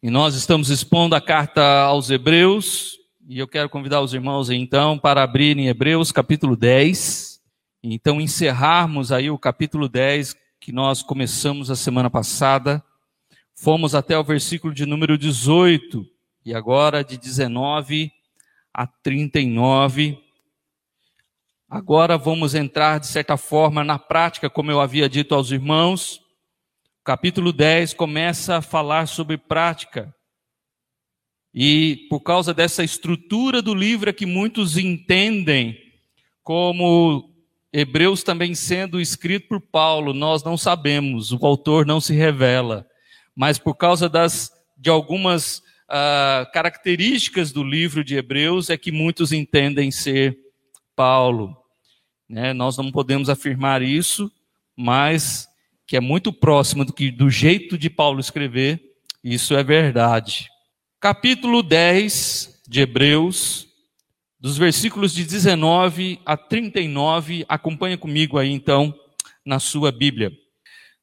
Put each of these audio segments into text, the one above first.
E nós estamos expondo a carta aos Hebreus, e eu quero convidar os irmãos então para abrirem Hebreus capítulo 10, e então encerrarmos aí o capítulo 10 que nós começamos a semana passada. Fomos até o versículo de número 18, e agora de 19 a 39. Agora vamos entrar, de certa forma, na prática, como eu havia dito aos irmãos capítulo 10 começa a falar sobre prática. E por causa dessa estrutura do livro é que muitos entendem como Hebreus também sendo escrito por Paulo, nós não sabemos, o autor não se revela. Mas por causa das, de algumas uh, características do livro de Hebreus é que muitos entendem ser Paulo. Né? Nós não podemos afirmar isso, mas que é muito próximo do que do jeito de Paulo escrever, isso é verdade. Capítulo 10 de Hebreus, dos versículos de 19 a 39, acompanha comigo aí então na sua Bíblia.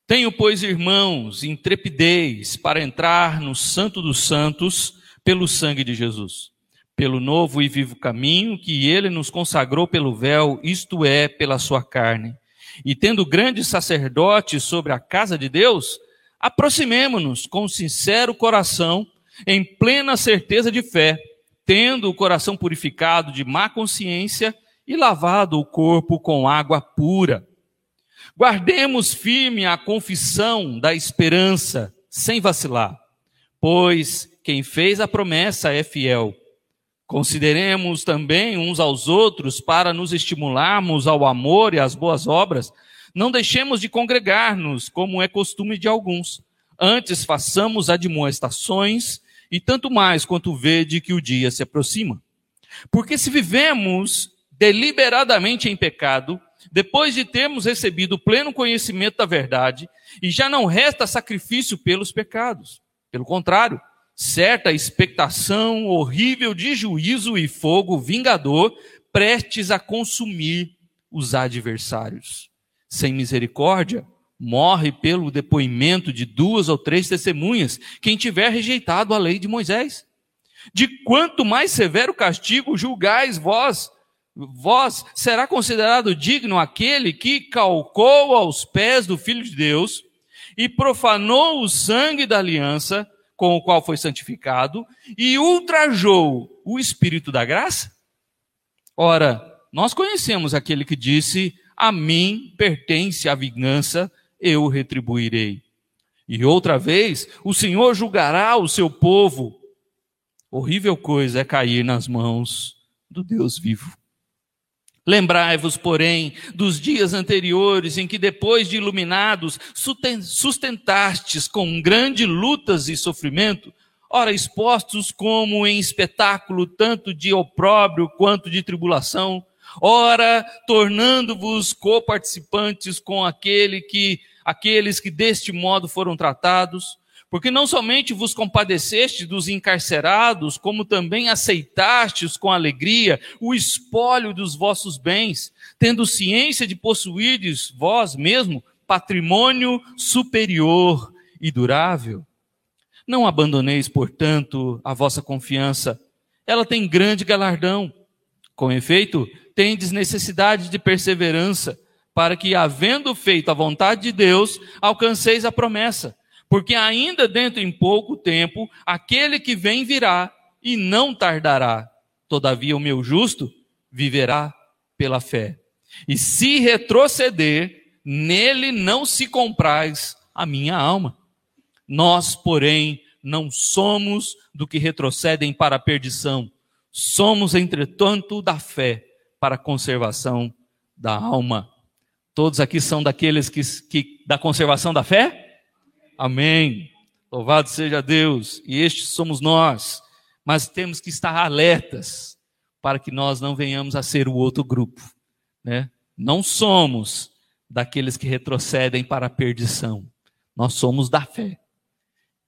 Tenho, pois, irmãos, intrepidez para entrar no Santo dos Santos pelo sangue de Jesus, pelo novo e vivo caminho que ele nos consagrou pelo véu, isto é, pela sua carne e tendo grande sacerdote sobre a casa de Deus, aproximemo-nos com sincero coração, em plena certeza de fé, tendo o coração purificado de má consciência e lavado o corpo com água pura. Guardemos firme a confissão da esperança, sem vacilar, pois quem fez a promessa é fiel. Consideremos também uns aos outros para nos estimularmos ao amor e às boas obras. Não deixemos de congregar-nos, como é costume de alguns. Antes façamos admoestações, e tanto mais quanto vede que o dia se aproxima. Porque se vivemos deliberadamente em pecado, depois de termos recebido pleno conhecimento da verdade, e já não resta sacrifício pelos pecados. Pelo contrário, certa expectação horrível de juízo e fogo vingador, prestes a consumir os adversários. Sem misericórdia, morre pelo depoimento de duas ou três testemunhas quem tiver rejeitado a lei de Moisés. De quanto mais severo castigo julgais vós, vós será considerado digno aquele que calcou aos pés do Filho de Deus e profanou o sangue da aliança com o qual foi santificado e ultrajou o Espírito da graça? Ora, nós conhecemos aquele que disse: A mim pertence a vingança, eu retribuirei. E outra vez, o Senhor julgará o seu povo. Horrível coisa é cair nas mãos do Deus vivo. Lembrai-vos, porém, dos dias anteriores em que, depois de iluminados, sustentastes com grande lutas e sofrimento, ora expostos como em espetáculo tanto de opróbrio quanto de tribulação, ora tornando-vos coparticipantes com aquele que, aqueles que deste modo foram tratados, porque não somente vos compadeceste dos encarcerados, como também aceitastes com alegria o espólio dos vossos bens, tendo ciência de possuirdes vós mesmo patrimônio superior e durável. Não abandoneis, portanto, a vossa confiança. Ela tem grande galardão. Com efeito, tendes necessidade de perseverança, para que, havendo feito a vontade de Deus, alcanceis a promessa porque ainda dentro em pouco tempo aquele que vem virá e não tardará. Todavia o meu justo viverá pela fé. E se retroceder, nele não se compraz a minha alma. Nós, porém, não somos do que retrocedem para a perdição. Somos, entretanto, da fé para a conservação da alma. Todos aqui são daqueles que, que da conservação da fé? Amém. Louvado seja Deus. E estes somos nós. Mas temos que estar alertas para que nós não venhamos a ser o outro grupo. Né? Não somos daqueles que retrocedem para a perdição. Nós somos da fé.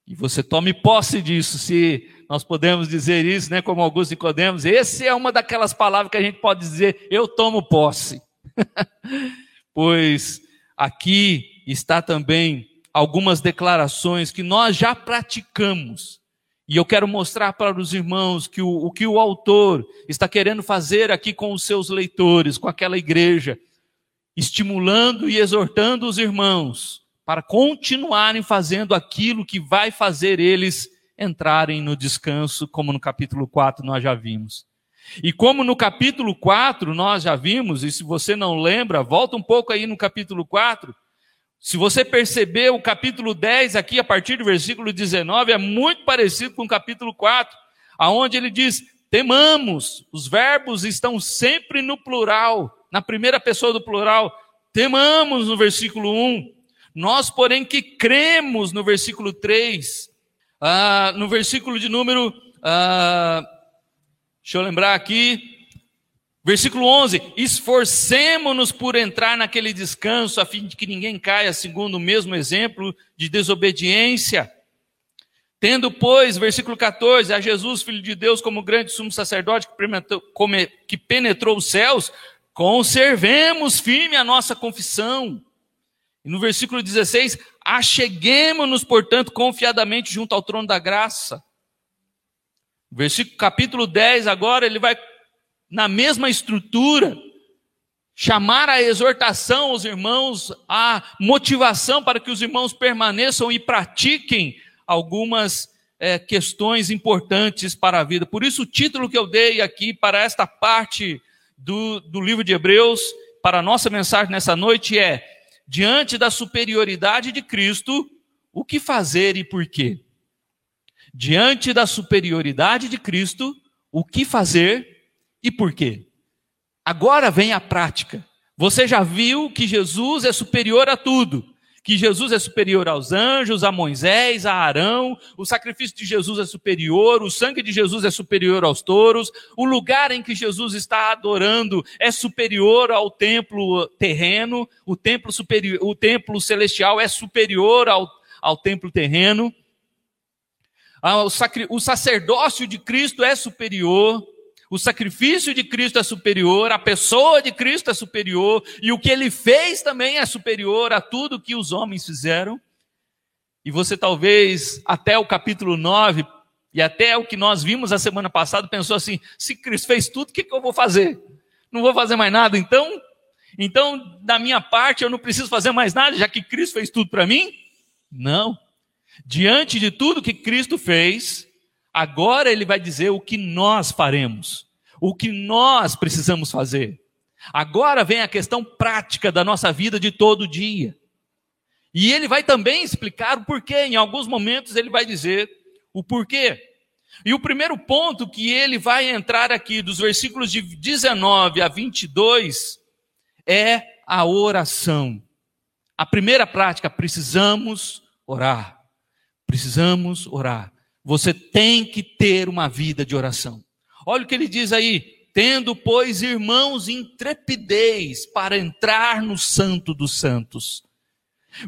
E você tome posse disso, se nós podemos dizer isso, né, como Augusto Nicodemos, esse é uma daquelas palavras que a gente pode dizer, eu tomo posse. pois aqui está também algumas declarações que nós já praticamos E eu quero mostrar para os irmãos que o, o, que o autor está querendo fazer aqui com os seus leitores, com aquela igreja, estimulando e exortando os irmãos para continuarem fazendo aquilo que vai fazer eles entrarem no descanso, como no capítulo 4 nós já vimos. E como no capítulo 4 nós já vimos, e se você não lembra, volta um pouco aí no capítulo 4, se você perceber o capítulo 10 aqui, a partir do versículo 19, é muito parecido com o capítulo 4, aonde ele diz: temamos. Os verbos estão sempre no plural, na primeira pessoa do plural. Temamos no versículo 1. Nós, porém, que cremos no versículo 3. Ah, no versículo de número. Ah, deixa eu lembrar aqui. Versículo 11: Esforcemo-nos por entrar naquele descanso, a fim de que ninguém caia segundo o mesmo exemplo de desobediência. Tendo, pois, versículo 14, a Jesus, Filho de Deus, como grande sumo sacerdote que penetrou os céus, conservemos firme a nossa confissão. E no versículo 16, acheguemos-nos, portanto, confiadamente junto ao trono da graça. Versículo capítulo 10, agora ele vai na mesma estrutura, chamar a exortação aos irmãos, a motivação para que os irmãos permaneçam e pratiquem algumas é, questões importantes para a vida. Por isso, o título que eu dei aqui para esta parte do, do livro de Hebreus, para a nossa mensagem nessa noite é: Diante da superioridade de Cristo, o que fazer e por quê? Diante da superioridade de Cristo, o que fazer e por quê? Agora vem a prática. Você já viu que Jesus é superior a tudo. Que Jesus é superior aos anjos, a Moisés, a Arão, o sacrifício de Jesus é superior, o sangue de Jesus é superior aos touros, o lugar em que Jesus está adorando é superior ao templo terreno, o templo, superior, o templo celestial é superior ao, ao templo terreno, ah, o sacerdócio de Cristo é superior, o sacrifício de Cristo é superior, a pessoa de Cristo é superior, e o que ele fez também é superior a tudo que os homens fizeram. E você talvez, até o capítulo 9, e até o que nós vimos a semana passada, pensou assim: se Cristo fez tudo, o que, que eu vou fazer? Não vou fazer mais nada, então? Então, da minha parte, eu não preciso fazer mais nada, já que Cristo fez tudo para mim? Não. Diante de tudo que Cristo fez, Agora ele vai dizer o que nós faremos, o que nós precisamos fazer. Agora vem a questão prática da nossa vida de todo dia. E ele vai também explicar o porquê. Em alguns momentos ele vai dizer o porquê. E o primeiro ponto que ele vai entrar aqui, dos versículos de 19 a 22, é a oração. A primeira prática, precisamos orar. Precisamos orar. Você tem que ter uma vida de oração. Olha o que ele diz aí: tendo, pois, irmãos, intrepidez para entrar no Santo dos Santos.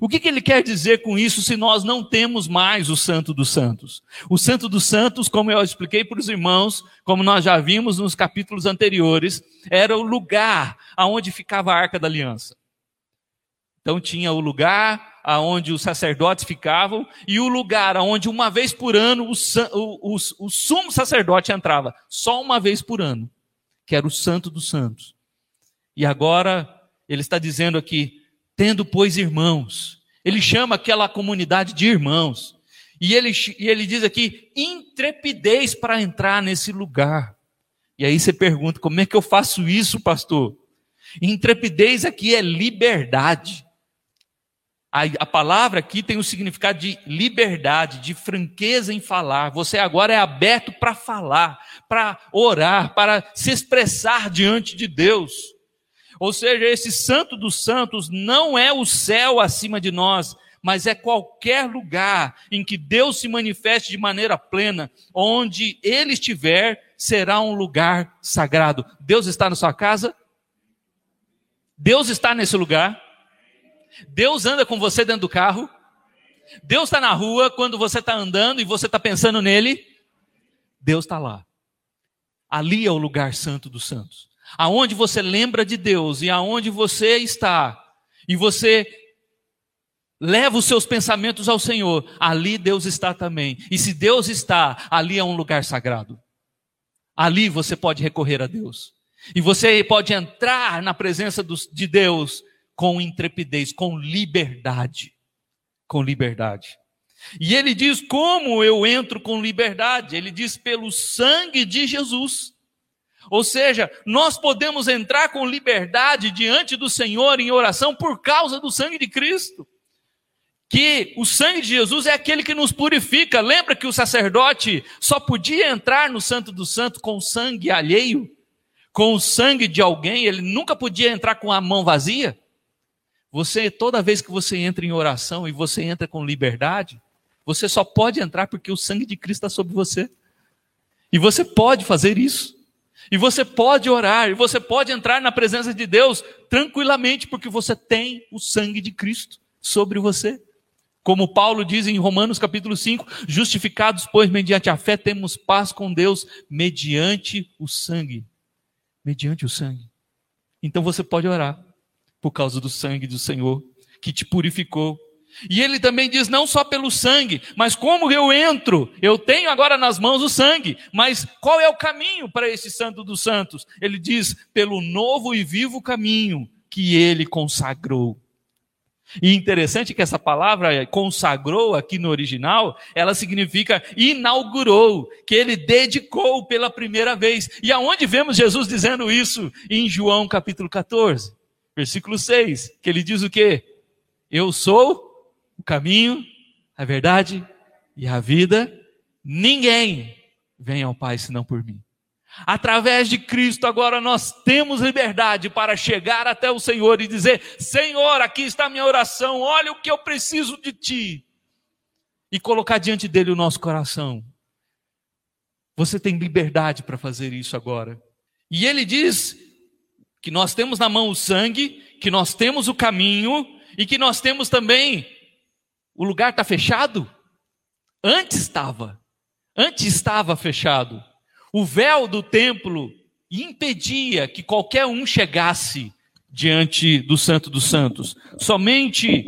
O que, que, ele quer dizer com isso se nós não temos mais o Santo dos Santos? O Santo dos Santos, como eu expliquei para os irmãos, como nós já vimos nos capítulos anteriores, era o lugar aonde ficava a Arca da Aliança. Então tinha o lugar aonde os sacerdotes ficavam e o lugar aonde uma vez por ano o, o, o, o sumo sacerdote entrava, só uma vez por ano, que era o santo dos santos. E agora ele está dizendo aqui, tendo pois irmãos, ele chama aquela comunidade de irmãos. E ele, e ele diz aqui, intrepidez para entrar nesse lugar. E aí você pergunta, como é que eu faço isso, pastor? Intrepidez aqui é liberdade. A, a, palavra aqui tem o significado de liberdade, de franqueza em falar. Você agora é aberto para falar, para orar, para se expressar diante de Deus. Ou seja, esse santo dos santos não é o céu acima de nós, mas é qualquer lugar em que Deus se manifeste de maneira plena, onde Ele estiver, será um lugar sagrado. Deus está na sua casa? Deus está nesse lugar? Deus anda com você dentro do carro. Deus está na rua quando você está andando e você está pensando nele. Deus está lá. Ali é o lugar santo dos santos. Aonde você lembra de Deus e aonde você está. E você leva os seus pensamentos ao Senhor, ali Deus está também. E se Deus está, ali é um lugar sagrado. Ali você pode recorrer a Deus. E você pode entrar na presença de Deus com intrepidez, com liberdade. Com liberdade. E ele diz: Como eu entro com liberdade? Ele diz: Pelo sangue de Jesus. Ou seja, nós podemos entrar com liberdade diante do Senhor em oração por causa do sangue de Cristo. Que o sangue de Jesus é aquele que nos purifica. Lembra que o sacerdote só podia entrar no Santo do Santo com sangue alheio? Com o sangue de alguém, ele nunca podia entrar com a mão vazia? Você, toda vez que você entra em oração e você entra com liberdade, você só pode entrar porque o sangue de Cristo está sobre você. E você pode fazer isso. E você pode orar, e você pode entrar na presença de Deus tranquilamente, porque você tem o sangue de Cristo sobre você. Como Paulo diz em Romanos capítulo 5, justificados, pois, mediante a fé, temos paz com Deus, mediante o sangue. Mediante o sangue. Então você pode orar, por causa do sangue do Senhor, que te purificou, e ele também diz: não só pelo sangue, mas como eu entro, eu tenho agora nas mãos o sangue, mas qual é o caminho para esse Santo dos Santos? Ele diz: pelo novo e vivo caminho que ele consagrou. E interessante que essa palavra consagrou aqui no original, ela significa inaugurou, que ele dedicou pela primeira vez. E aonde vemos Jesus dizendo isso? Em João capítulo 14, versículo 6, que ele diz o quê? Eu sou o caminho, a verdade e a vida. Ninguém vem ao Pai senão por mim. Através de Cristo, agora nós temos liberdade para chegar até o Senhor e dizer: Senhor, aqui está a minha oração, olha o que eu preciso de Ti. E colocar diante dele o nosso coração. Você tem liberdade para fazer isso agora. E ele diz que nós temos na mão o sangue, que nós temos o caminho e que nós temos também o lugar está fechado? Antes estava. Antes estava fechado. O véu do templo impedia que qualquer um chegasse diante do Santo dos Santos. Somente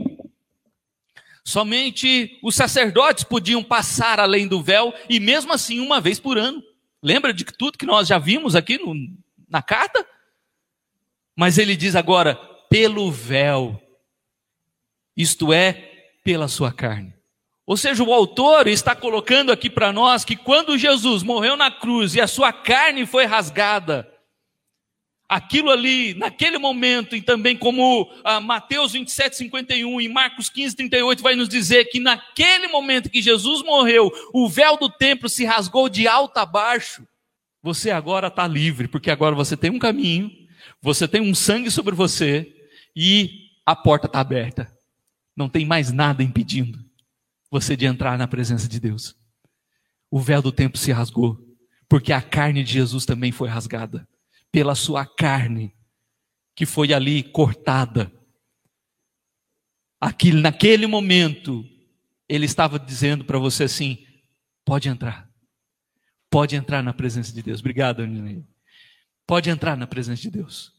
somente os sacerdotes podiam passar além do véu e mesmo assim uma vez por ano. Lembra de tudo que nós já vimos aqui no, na carta? Mas ele diz agora pelo véu. Isto é pela sua carne. Ou seja, o autor está colocando aqui para nós que quando Jesus morreu na cruz e a sua carne foi rasgada, aquilo ali, naquele momento, e também como ah, Mateus 27, 51 e Marcos 15, 38 vai nos dizer que naquele momento que Jesus morreu, o véu do templo se rasgou de alto a baixo. Você agora está livre, porque agora você tem um caminho, você tem um sangue sobre você e a porta está aberta. Não tem mais nada impedindo você de entrar na presença de Deus. O véu do tempo se rasgou, porque a carne de Jesus também foi rasgada. Pela sua carne, que foi ali cortada. Aquilo, naquele momento, ele estava dizendo para você assim: pode entrar. Pode entrar na presença de Deus. Obrigado, Aninei. Pode entrar na presença de Deus.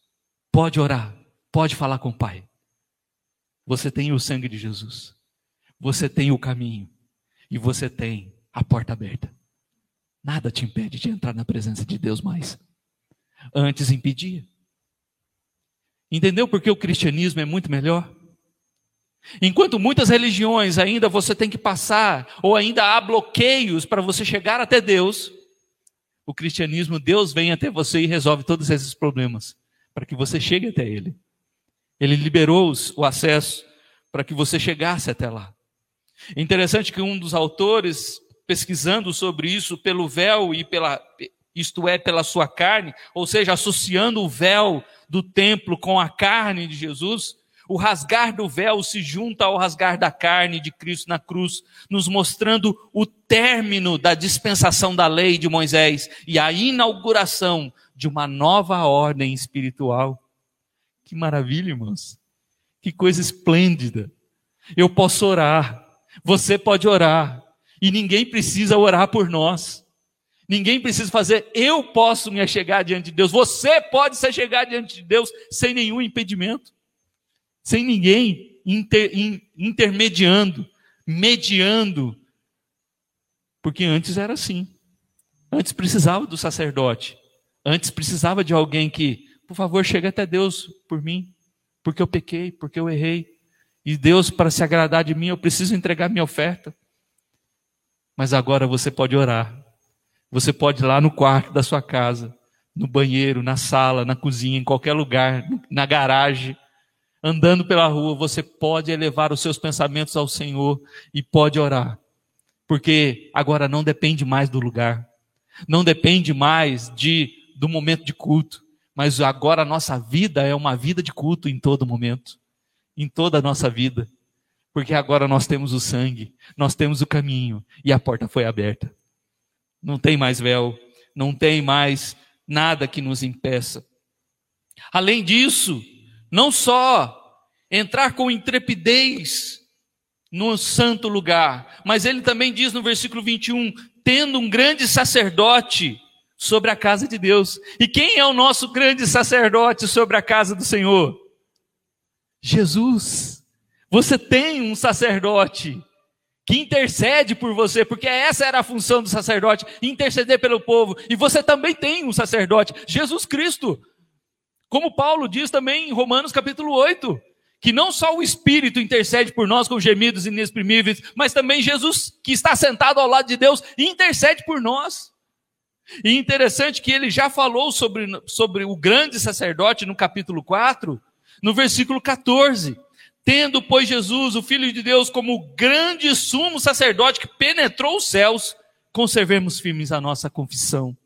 Pode orar. Pode falar com o Pai. Você tem o sangue de Jesus. Você tem o caminho. E você tem a porta aberta. Nada te impede de entrar na presença de Deus mais. Antes impedia. Entendeu por que o cristianismo é muito melhor? Enquanto muitas religiões ainda você tem que passar, ou ainda há bloqueios para você chegar até Deus, o cristianismo, Deus vem até você e resolve todos esses problemas, para que você chegue até Ele. Ele liberou o acesso para que você chegasse até lá. É interessante que um dos autores, pesquisando sobre isso pelo véu e pela, isto é, pela sua carne, ou seja, associando o véu do templo com a carne de Jesus, o rasgar do véu se junta ao rasgar da carne de Cristo na cruz, nos mostrando o término da dispensação da lei de Moisés e a inauguração de uma nova ordem espiritual. Que maravilha, irmãos. Que coisa esplêndida. Eu posso orar. Você pode orar. E ninguém precisa orar por nós. Ninguém precisa fazer, eu posso me achegar diante de Deus. Você pode se achegar diante de Deus sem nenhum impedimento. Sem ninguém. inter, intermediando, mediando. Porque antes era assim. Antes precisava do sacerdote. Antes precisava de alguém que, por favor, chegue até Deus por mim, porque eu pequei, porque eu errei. E Deus, para se agradar de mim, eu preciso entregar minha oferta. Mas agora você pode orar. Você pode ir lá no quarto da sua casa, no banheiro, na sala, na cozinha, em qualquer lugar, na garagem, andando pela rua, você pode elevar os seus pensamentos ao Senhor e pode orar. Porque agora não depende mais do lugar. Não depende mais de do momento de culto, mas agora a nossa vida é uma vida de culto em todo momento, em toda a nossa vida. Porque agora nós temos o sangue, nós temos o caminho e a porta foi aberta. Não tem mais véu, não tem mais nada que nos impeça. Além disso, não só entrar com intrepidez no santo lugar, mas ele também diz no versículo 21, tendo um grande sacerdote sobre a casa de Deus. E quem é o nosso grande sacerdote sobre a casa do Senhor? Jesus. Você tem um sacerdote que intercede por você, porque essa era a função do sacerdote, interceder pelo povo. E você também tem um sacerdote, Jesus Cristo. Como Paulo diz também em Romanos capítulo 8, que não só o Espírito intercede por nós com gemidos inexprimíveis, mas também Jesus, que está sentado ao lado de Deus, intercede por nós. E interessante que ele já falou sobre, sobre o grande sacerdote no capítulo 4, no versículo 14. Tendo, pois, Jesus, o Filho de Deus, como grande sumo sacerdote que penetrou os céus, conservemos firmes a nossa confissão.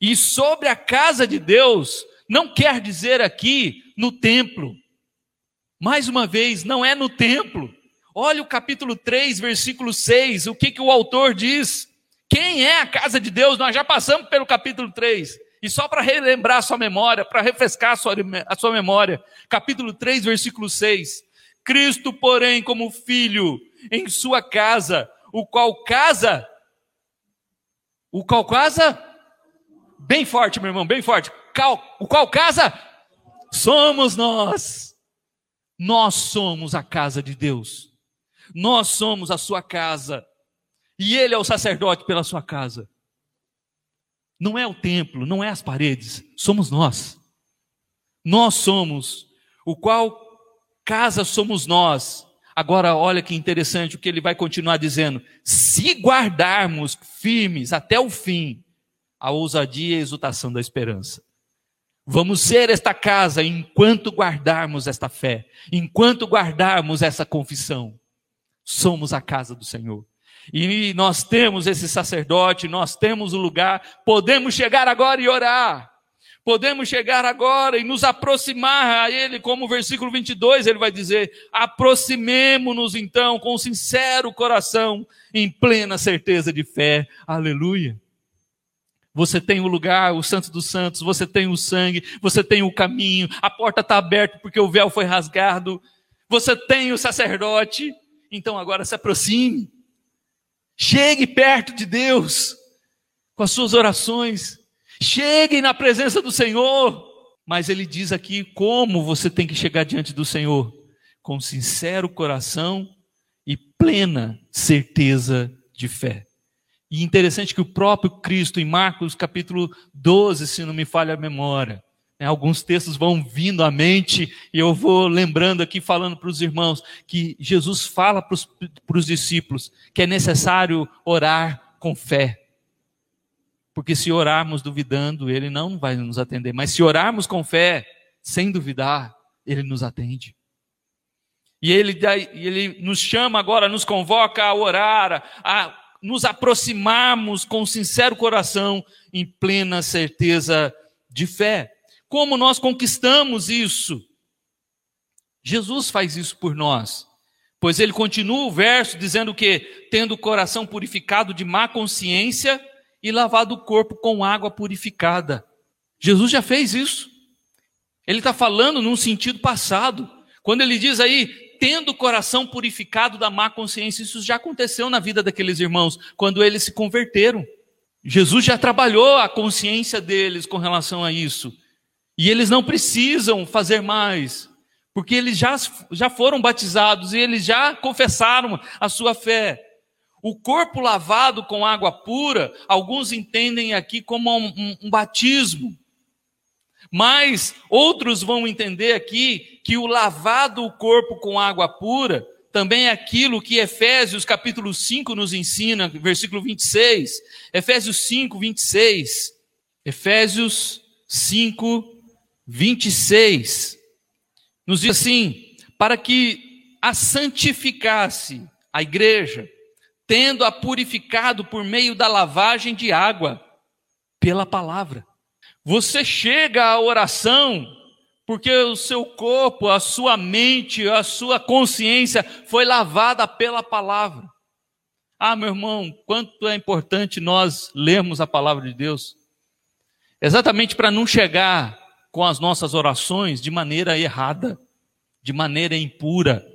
E sobre a casa de Deus, não quer dizer aqui no templo. Mais uma vez, não é no templo. Olha o capítulo 3, versículo 6, o que, que o autor diz. Quem é a casa de Deus? Nós já passamos pelo capítulo 3. E só para relembrar a sua memória, para refrescar a sua, a sua memória, capítulo 3, versículo 6. Cristo, porém, como filho em sua casa, o qual casa, o qual casa, bem forte, meu irmão, bem forte, o qual casa, somos nós. Nós somos a casa de Deus. Nós somos a sua casa. E Ele é o sacerdote pela sua casa. Não é o templo, não é as paredes, somos nós. Nós somos, o qual casa somos nós. Agora, olha que interessante o que ele vai continuar dizendo. Se guardarmos firmes até o fim a ousadia e a exultação da esperança. Vamos ser esta casa enquanto guardarmos esta fé, enquanto guardarmos essa confissão. Somos a casa do Senhor. E nós temos esse sacerdote, nós temos o lugar, podemos chegar agora e orar. Podemos chegar agora e nos aproximar a Ele, como o versículo 22 ele vai dizer: aproximemo-nos então com sincero coração, em plena certeza de fé. Aleluia. Você tem o lugar, o Santo dos Santos, você tem o sangue, você tem o caminho, a porta está aberta porque o véu foi rasgado, você tem o sacerdote, então agora se aproxime. Chegue perto de Deus com as suas orações. Chegue na presença do Senhor. Mas ele diz aqui como você tem que chegar diante do Senhor: com sincero coração e plena certeza de fé. E interessante que o próprio Cristo, em Marcos capítulo 12, se não me falha a memória, né, alguns textos vão vindo à mente, e eu vou lembrando aqui, falando para os irmãos, que Jesus fala para os discípulos que é necessário orar com fé. Porque se orarmos duvidando, ele não vai nos atender. Mas se orarmos com fé, sem duvidar, ele nos atende. E ele, ele nos chama agora, nos convoca a orar, a nos aproximarmos com sincero coração, em plena certeza de fé. Como nós conquistamos isso? Jesus faz isso por nós. Pois ele continua o verso dizendo que, tendo o coração purificado de má consciência e lavado o corpo com água purificada. Jesus já fez isso. Ele está falando num sentido passado. Quando ele diz aí, tendo o coração purificado da má consciência, isso já aconteceu na vida daqueles irmãos, quando eles se converteram. Jesus já trabalhou a consciência deles com relação a isso. E eles não precisam fazer mais, porque eles já, já foram batizados e eles já confessaram a sua fé. O corpo lavado com água pura, alguns entendem aqui como um, um, um batismo. Mas outros vão entender aqui que o lavado o corpo com água pura também é aquilo que Efésios capítulo 5 nos ensina, versículo 26. Efésios 5, 26. Efésios 5, 26. Nos diz assim: para que a santificasse a igreja, tendo-a purificado por meio da lavagem de água, pela palavra. Você chega à oração porque o seu corpo, a sua mente, a sua consciência foi lavada pela palavra. Ah, meu irmão, quanto é importante nós lermos a palavra de Deus. Exatamente para não chegar com as nossas orações de maneira errada, de maneira impura.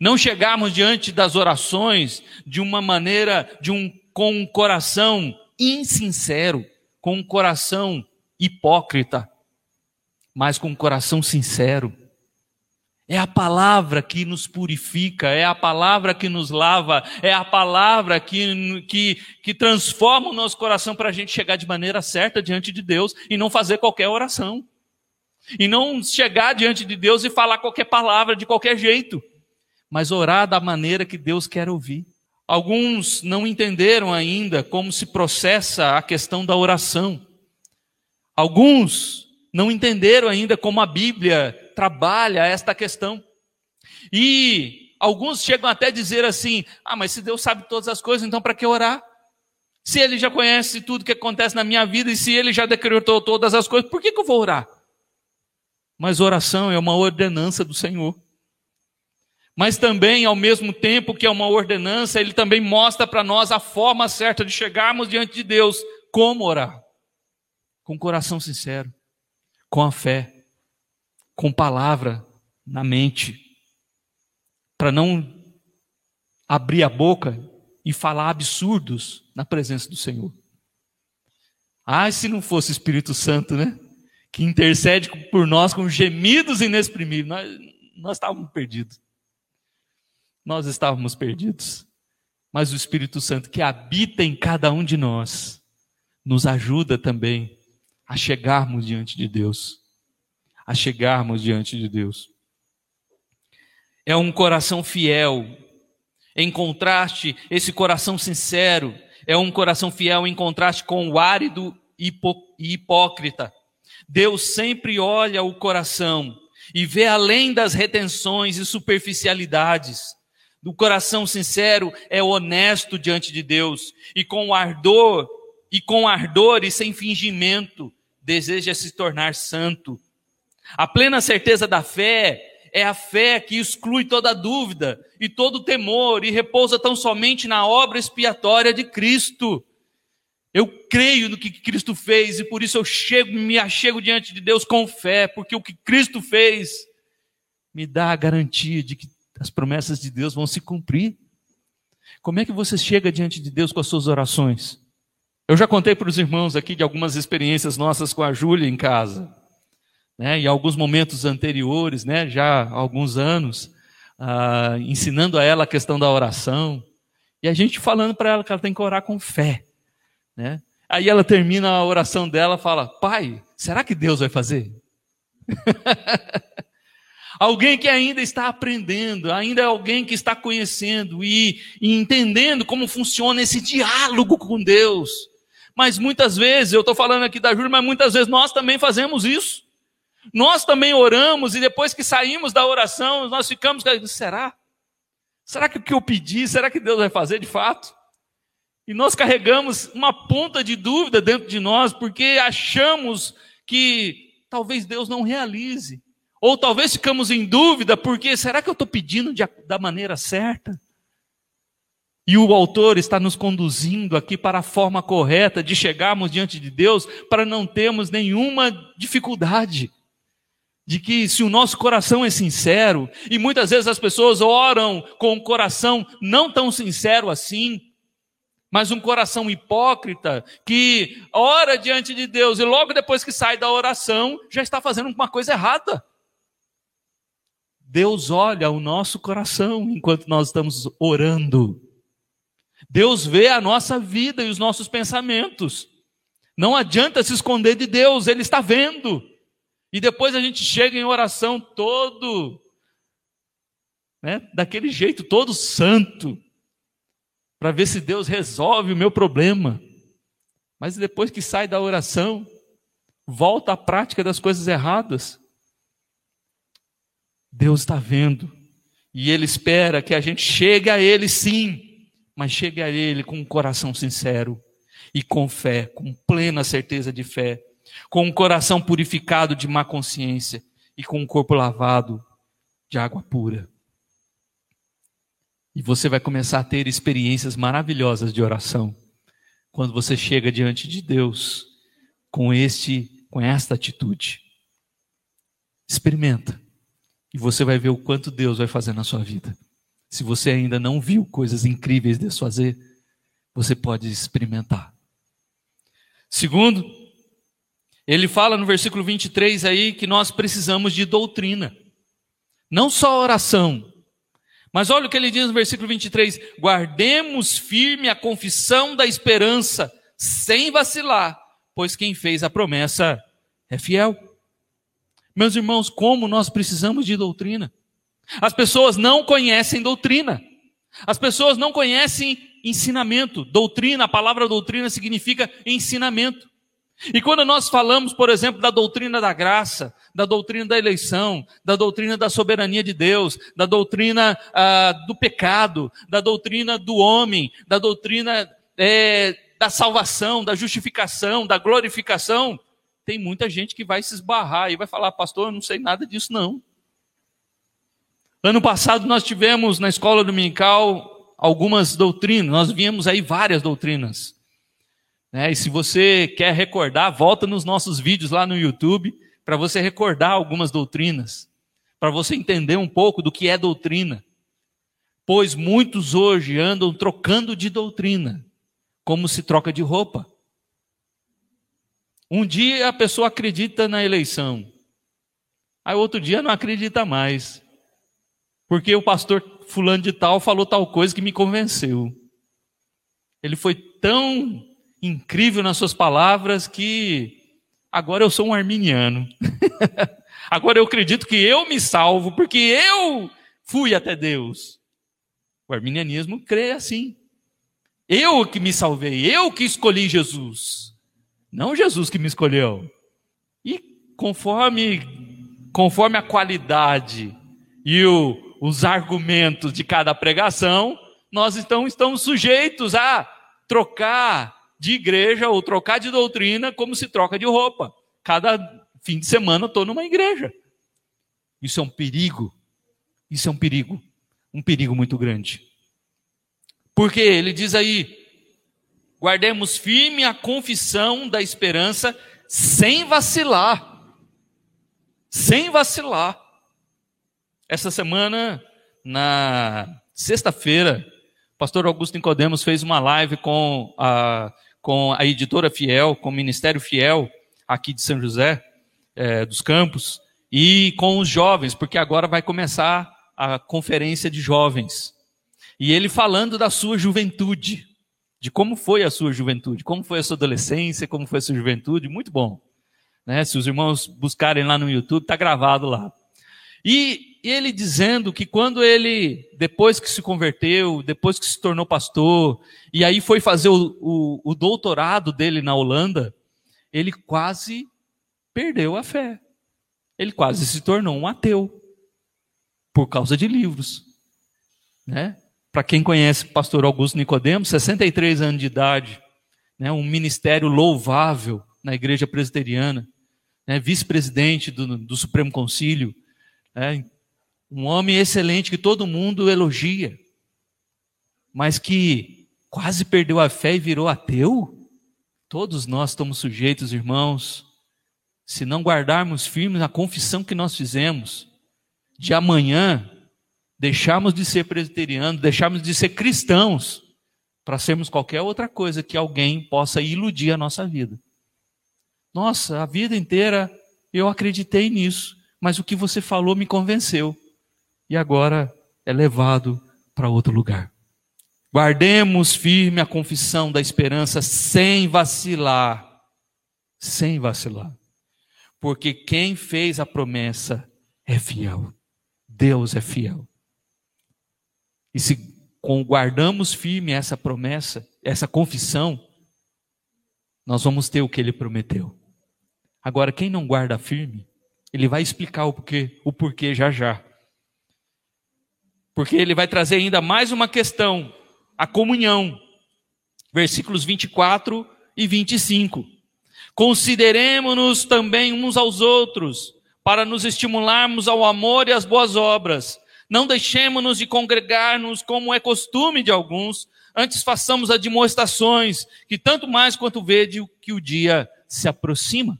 Não chegarmos diante das orações de uma maneira, de um, com um coração insincero, com um coração hipócrita, mas com um coração sincero. É a palavra que nos purifica, é a palavra que nos lava, é a palavra que, que, que transforma o nosso coração para a gente chegar de maneira certa diante de Deus e não fazer qualquer oração. E não chegar diante de Deus e falar qualquer palavra de qualquer jeito mas orar da maneira que Deus quer ouvir. Alguns não entenderam ainda como se processa a questão da oração. Alguns não entenderam ainda como a Bíblia trabalha esta questão. E alguns chegam até a dizer assim: ah, mas se Deus sabe todas as coisas, então para que orar? Se Ele já conhece tudo que acontece na minha vida e se Ele já decretou todas as coisas, por que, que eu vou orar? Mas oração é uma ordenança do Senhor mas também, ao mesmo tempo que é uma ordenança, ele também mostra para nós a forma certa de chegarmos diante de Deus, como orar. Com o coração sincero, com a fé, com palavra na mente, para não abrir a boca e falar absurdos na presença do Senhor. Ah, se não fosse o Espírito Santo, né? Que intercede por nós com gemidos inexprimíveis, nós, nós estávamos perdidos nós estávamos perdidos. Mas o Espírito Santo que habita em cada um de nós nos ajuda também a chegarmos diante de Deus. A chegarmos diante de Deus. É um coração fiel. Em contraste, esse coração sincero é um coração fiel em contraste com o árido e hipócrita. Deus sempre olha o coração e vê além das retenções e superficialidades do coração sincero é honesto diante de Deus e com ardor e com ardor e sem fingimento deseja se tornar santo. A plena certeza da fé é a fé que exclui toda dúvida e todo temor e repousa tão somente na obra expiatória de Cristo. Eu creio no que Cristo fez e por isso eu chego, me achego diante de Deus com fé, porque o que Cristo fez me dá a garantia de que as promessas de Deus vão se cumprir. Como é que você chega diante de Deus com as suas orações? Eu já contei para os irmãos aqui de algumas experiências nossas com a Júlia em casa. Né, em alguns momentos anteriores, né, já há alguns anos, ah, ensinando a ela a questão da oração. E a gente falando para ela que ela tem que orar com fé. Né? Aí ela termina a oração dela e fala: Pai, será que Deus vai fazer? Alguém que ainda está aprendendo, ainda é alguém que está conhecendo e, e entendendo como funciona esse diálogo com Deus. Mas muitas vezes, eu estou falando aqui da Júlia, mas muitas vezes nós também fazemos isso. Nós também oramos e depois que saímos da oração, nós ficamos, será? Será que o que eu pedi, será que Deus vai fazer de fato? E nós carregamos uma ponta de dúvida dentro de nós, porque achamos que talvez Deus não realize. Ou talvez ficamos em dúvida, porque será que eu estou pedindo de, da maneira certa? E o autor está nos conduzindo aqui para a forma correta de chegarmos diante de Deus, para não termos nenhuma dificuldade. De que se o nosso coração é sincero, e muitas vezes as pessoas oram com um coração não tão sincero assim, mas um coração hipócrita que ora diante de Deus e logo depois que sai da oração já está fazendo uma coisa errada. Deus olha o nosso coração enquanto nós estamos orando. Deus vê a nossa vida e os nossos pensamentos. Não adianta se esconder de Deus, Ele está vendo. E depois a gente chega em oração todo, né, daquele jeito, todo santo, para ver se Deus resolve o meu problema. Mas depois que sai da oração, volta à prática das coisas erradas. Deus está vendo. E Ele espera que a gente chegue a Ele sim, mas chegue a Ele com um coração sincero e com fé, com plena certeza de fé, com um coração purificado de má consciência e com um corpo lavado de água pura. E você vai começar a ter experiências maravilhosas de oração quando você chega diante de Deus com este com esta atitude. Experimenta. E você vai ver o quanto Deus vai fazer na sua vida. Se você ainda não viu coisas incríveis Deus fazer, você pode experimentar. Segundo, ele fala no versículo 23 aí que nós precisamos de doutrina. Não só oração. Mas olha o que ele diz no versículo 23: guardemos firme a confissão da esperança, sem vacilar, pois quem fez a promessa é fiel. Meus irmãos, como nós precisamos de doutrina. As pessoas não conhecem doutrina. As pessoas não conhecem ensinamento. Doutrina, a palavra doutrina significa ensinamento. E quando nós falamos, por exemplo, da doutrina da graça, da doutrina da eleição, da doutrina da soberania de Deus, da doutrina ah, do pecado, da doutrina do homem, da doutrina é, da salvação, da justificação, da glorificação, tem muita gente que vai se esbarrar e vai falar, pastor, eu não sei nada disso não. Ano passado nós tivemos na escola dominical algumas doutrinas, nós vimos aí várias doutrinas. Né? E se você quer recordar, volta nos nossos vídeos lá no YouTube para você recordar algumas doutrinas, para você entender um pouco do que é doutrina. Pois muitos hoje andam trocando de doutrina como se troca de roupa. Um dia a pessoa acredita na eleição, aí outro dia não acredita mais, porque o pastor fulano de tal falou tal coisa que me convenceu. Ele foi tão incrível nas suas palavras que agora eu sou um arminiano. agora eu acredito que eu me salvo porque eu fui até Deus. O arminianismo crê assim. Eu que me salvei, eu que escolhi Jesus. Não Jesus que me escolheu. E conforme, conforme a qualidade e o, os argumentos de cada pregação, nós então estamos sujeitos a trocar de igreja ou trocar de doutrina como se troca de roupa. Cada fim de semana eu estou numa igreja. Isso é um perigo. Isso é um perigo. Um perigo muito grande. Porque ele diz aí: guardemos firme a confissão da esperança sem vacilar. Sem vacilar. Essa semana, na sexta-feira, o pastor Augusto Nicodemos fez uma live com a, com a editora Fiel, com o Ministério Fiel, aqui de São José é, dos Campos, e com os jovens, porque agora vai começar a conferência de jovens. E ele falando da sua juventude, de como foi a sua juventude, como foi a sua adolescência, como foi a sua juventude, muito bom. Né? Se os irmãos buscarem lá no YouTube, está gravado lá. E ele dizendo que quando ele, depois que se converteu, depois que se tornou pastor, e aí foi fazer o, o, o doutorado dele na Holanda, ele quase perdeu a fé. Ele quase se tornou um ateu por causa de livros, né? Para quem conhece o pastor Augusto Nicodemos, 63 anos de idade, né, um ministério louvável na igreja presbiteriana, né, vice-presidente do, do, Supremo Concílio, né, um homem excelente que todo mundo elogia, mas que quase perdeu a fé e virou ateu? Todos nós estamos sujeitos, irmãos, se não guardarmos firmes a confissão que nós fizemos, de amanhã deixarmos de ser presbiterianos, deixarmos de ser cristãos, para sermos qualquer outra coisa que alguém possa iludir a nossa vida. Nossa, a vida inteira eu acreditei nisso, mas o que você falou me convenceu. E agora é levado para outro lugar. Guardemos firme a confissão da esperança sem vacilar, sem vacilar. Porque quem fez a promessa é fiel. Deus é fiel. E se guardamos firme essa promessa, essa confissão, nós vamos ter o que ele prometeu. Agora, quem não guarda firme, ele vai explicar o porquê, o porquê já já. Porque ele vai trazer ainda mais uma questão, a comunhão. Versículos 24 e 25. Consideremos-nos também uns aos outros, para nos estimularmos ao amor e às boas obras. Não deixemos-nos de congregar-nos como é costume de alguns, antes façamos admoestações, que tanto mais quanto vede que o dia se aproxima.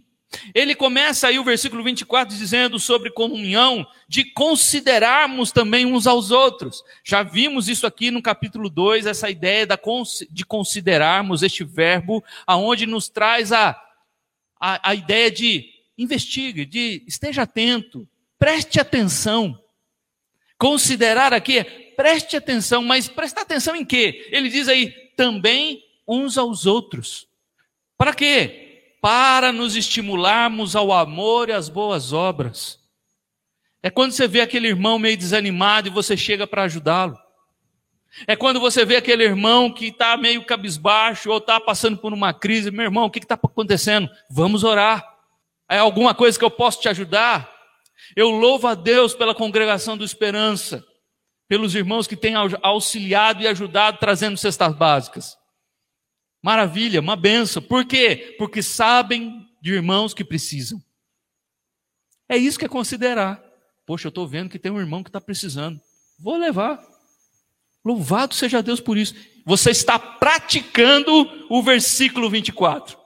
Ele começa aí o versículo 24 dizendo sobre comunhão, de considerarmos também uns aos outros. Já vimos isso aqui no capítulo 2, essa ideia de considerarmos este verbo, aonde nos traz a, a, a ideia de investigue, de esteja atento, preste atenção. Considerar aqui é preste atenção, mas prestar atenção em quê? Ele diz aí, também uns aos outros. Para quê? Para nos estimularmos ao amor e às boas obras. É quando você vê aquele irmão meio desanimado e você chega para ajudá-lo. É quando você vê aquele irmão que está meio cabisbaixo ou está passando por uma crise. Meu irmão, o que está acontecendo? Vamos orar. É alguma coisa que eu posso te ajudar? Eu louvo a Deus pela congregação do Esperança pelos irmãos que têm auxiliado e ajudado trazendo cestas básicas. Maravilha, uma benção. Por quê? Porque sabem de irmãos que precisam. É isso que é considerar. Poxa, eu estou vendo que tem um irmão que está precisando. Vou levar. Louvado seja Deus por isso. Você está praticando o versículo 24.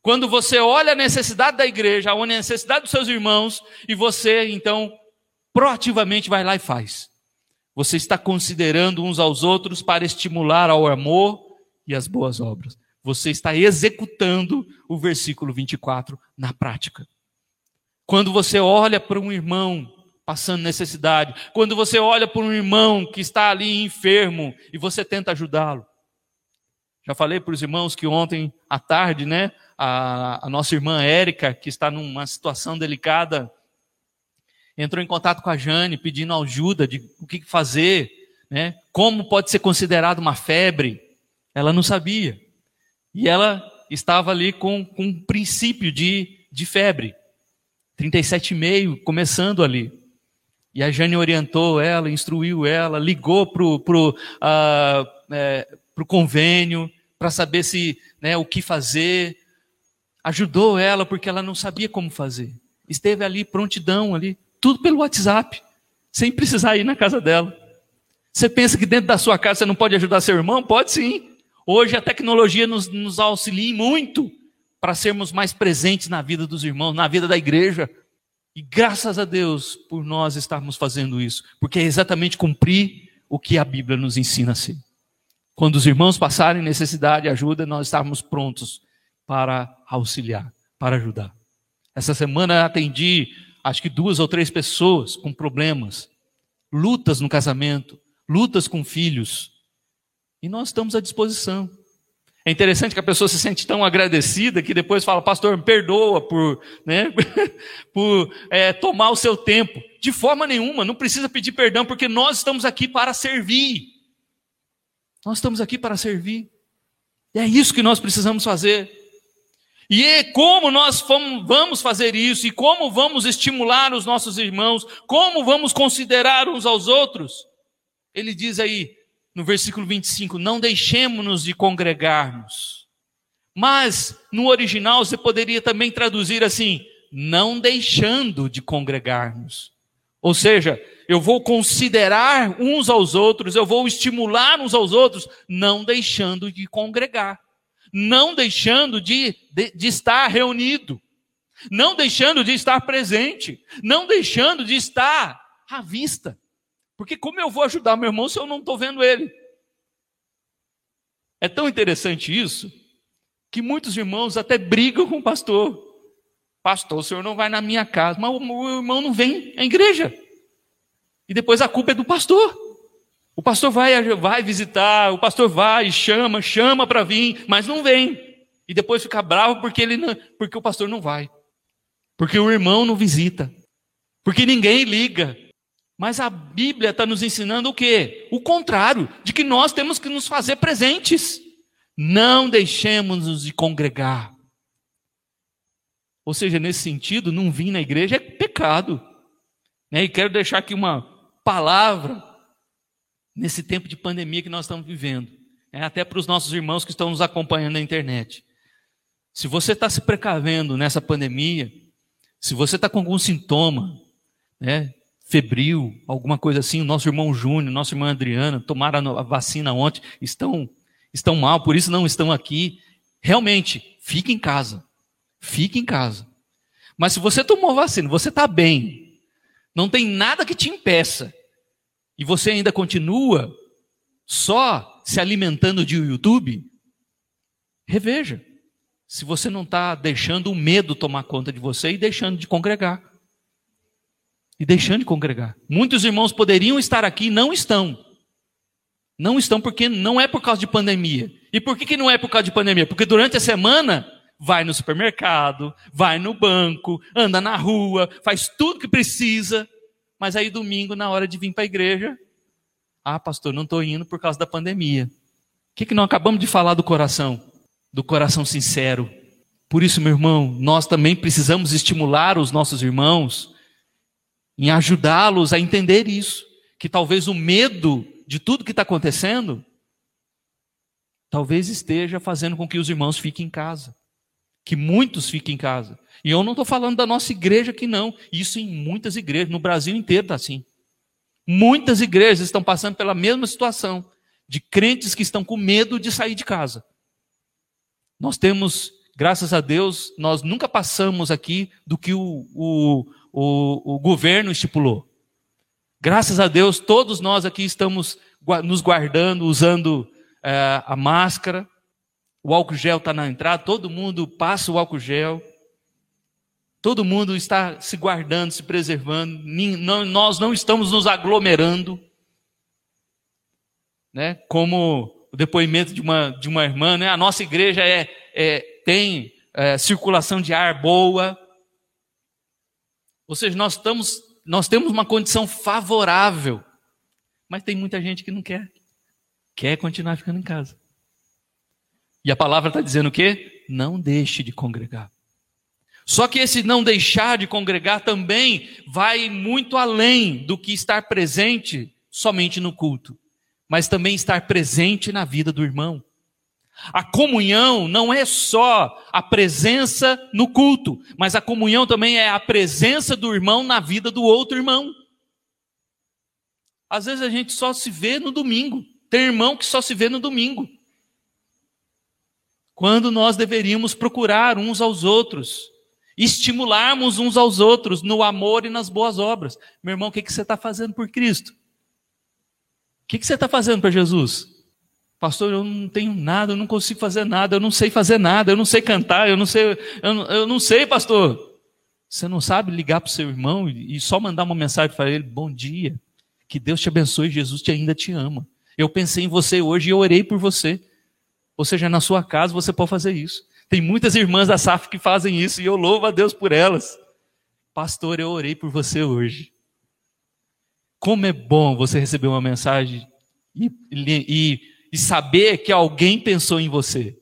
Quando você olha a necessidade da igreja, a necessidade dos seus irmãos, e você, então, proativamente vai lá e faz. Você está considerando uns aos outros para estimular ao amor e as boas obras. Você está executando o versículo 24 na prática. Quando você olha para um irmão passando necessidade, quando você olha para um irmão que está ali enfermo e você tenta ajudá-lo. Já falei para os irmãos que ontem à tarde, né, a, a nossa irmã Érica, que está numa situação delicada, entrou em contato com a Jane pedindo ajuda de o que fazer, né? Como pode ser considerado uma febre? Ela não sabia. E ela estava ali com, com um princípio de, de febre. 37,5, começando ali. E a Jane orientou ela, instruiu ela, ligou para o pro, uh, é, pro convênio para saber se né, o que fazer. Ajudou ela porque ela não sabia como fazer. Esteve ali, prontidão ali. Tudo pelo WhatsApp, sem precisar ir na casa dela. Você pensa que dentro da sua casa você não pode ajudar seu irmão? Pode sim. Hoje a tecnologia nos, nos auxilia muito para sermos mais presentes na vida dos irmãos, na vida da igreja. E graças a Deus por nós estarmos fazendo isso, porque é exatamente cumprir o que a Bíblia nos ensina a ser. Quando os irmãos passarem necessidade ajuda, nós estamos prontos para auxiliar, para ajudar. Essa semana atendi acho que duas ou três pessoas com problemas, lutas no casamento, lutas com filhos. E nós estamos à disposição. É interessante que a pessoa se sente tão agradecida que depois fala, pastor, me perdoa por, né, por é, tomar o seu tempo. De forma nenhuma, não precisa pedir perdão, porque nós estamos aqui para servir. Nós estamos aqui para servir. E é isso que nós precisamos fazer. E como nós vamos fazer isso, e como vamos estimular os nossos irmãos, como vamos considerar uns aos outros? Ele diz aí, no versículo 25: Não deixemos-nos de congregarmos. Mas, no original, você poderia também traduzir assim: Não deixando de congregarmos. Ou seja, eu vou considerar uns aos outros, eu vou estimular uns aos outros, não deixando de congregar não deixando de, de, de estar reunido, não deixando de estar presente, não deixando de estar à vista. Porque como eu vou ajudar meu irmão se eu não estou vendo ele? É tão interessante isso que muitos irmãos até brigam com o pastor. Pastor, o senhor não vai na minha casa, mas o meu irmão não vem à igreja. E depois a culpa é do pastor. O pastor vai, vai visitar, o pastor vai, chama, chama para vir, mas não vem. E depois fica bravo porque, ele não, porque o pastor não vai. Porque o irmão não visita. Porque ninguém liga. Mas a Bíblia está nos ensinando o quê? O contrário, de que nós temos que nos fazer presentes. Não deixemos-nos de congregar. Ou seja, nesse sentido, não vir na igreja é pecado. Né? E quero deixar aqui uma palavra nesse tempo de pandemia que nós estamos vivendo. É, até para os nossos irmãos que estão nos acompanhando na internet. Se você está se precavendo nessa pandemia, se você está com algum sintoma, né, febril, alguma coisa assim, o nosso irmão Júnior, nosso irmão Adriana, tomaram a vacina ontem, estão, estão mal, por isso não estão aqui. Realmente, fique em casa. Fique em casa. Mas se você tomou vacina, você está bem, não tem nada que te impeça, e você ainda continua só se alimentando de YouTube, reveja. Se você não está deixando o medo tomar conta de você e deixando de congregar e deixando de congregar. Muitos irmãos poderiam estar aqui e não estão. Não estão porque não é por causa de pandemia. E por que, que não é por causa de pandemia? Porque durante a semana vai no supermercado, vai no banco, anda na rua, faz tudo que precisa, mas aí domingo, na hora de vir para a igreja, ah, pastor, não estou indo por causa da pandemia. O que, que nós acabamos de falar do coração? Do coração sincero. Por isso, meu irmão, nós também precisamos estimular os nossos irmãos em ajudá-los a entender isso. Que talvez o medo de tudo que está acontecendo, talvez esteja fazendo com que os irmãos fiquem em casa. Que muitos fiquem em casa. E eu não estou falando da nossa igreja aqui, não. Isso em muitas igrejas, no Brasil inteiro está assim. Muitas igrejas estão passando pela mesma situação, de crentes que estão com medo de sair de casa. Nós temos, graças a Deus, nós nunca passamos aqui do que o, o, o, o governo estipulou. Graças a Deus, todos nós aqui estamos nos guardando, usando é, a máscara. O álcool gel está na entrada, todo mundo passa o álcool gel. Todo mundo está se guardando, se preservando. Nós não estamos nos aglomerando. Né? Como o depoimento de uma, de uma irmã, né? a nossa igreja é, é tem é, circulação de ar boa, ou seja, nós, estamos, nós temos uma condição favorável, mas tem muita gente que não quer. Quer continuar ficando em casa. E a palavra está dizendo o quê? Não deixe de congregar. Só que esse não deixar de congregar também vai muito além do que estar presente somente no culto, mas também estar presente na vida do irmão. A comunhão não é só a presença no culto, mas a comunhão também é a presença do irmão na vida do outro irmão. Às vezes a gente só se vê no domingo. Tem irmão que só se vê no domingo. Quando nós deveríamos procurar uns aos outros, estimularmos uns aos outros no amor e nas boas obras. Meu irmão, o que, que você está fazendo por Cristo? O que, que você está fazendo para Jesus? Pastor, eu não tenho nada, eu não consigo fazer nada, eu não sei fazer nada, eu não sei cantar, eu não sei, eu não, eu não sei, pastor. Você não sabe ligar para o seu irmão e só mandar uma mensagem para ele: Bom dia, que Deus te abençoe, Jesus te ainda te ama. Eu pensei em você hoje e eu orei por você. Ou seja, na sua casa você pode fazer isso. Tem muitas irmãs da SAF que fazem isso e eu louvo a Deus por elas. Pastor, eu orei por você hoje. Como é bom você receber uma mensagem e, e e saber que alguém pensou em você.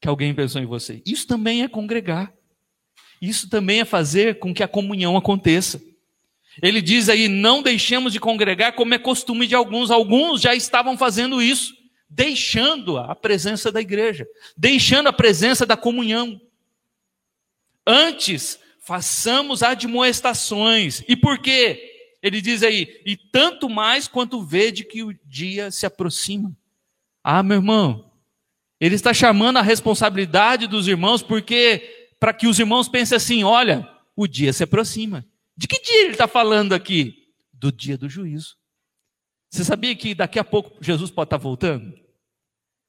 Que alguém pensou em você. Isso também é congregar. Isso também é fazer com que a comunhão aconteça. Ele diz aí: não deixemos de congregar como é costume de alguns. Alguns já estavam fazendo isso, deixando a presença da igreja, deixando a presença da comunhão. Antes, façamos admoestações. E por quê? Ele diz aí, e tanto mais quanto vede que o dia se aproxima. Ah, meu irmão, ele está chamando a responsabilidade dos irmãos, porque para que os irmãos pensem assim: olha, o dia se aproxima. De que dia ele está falando aqui? Do dia do juízo. Você sabia que daqui a pouco Jesus pode estar voltando?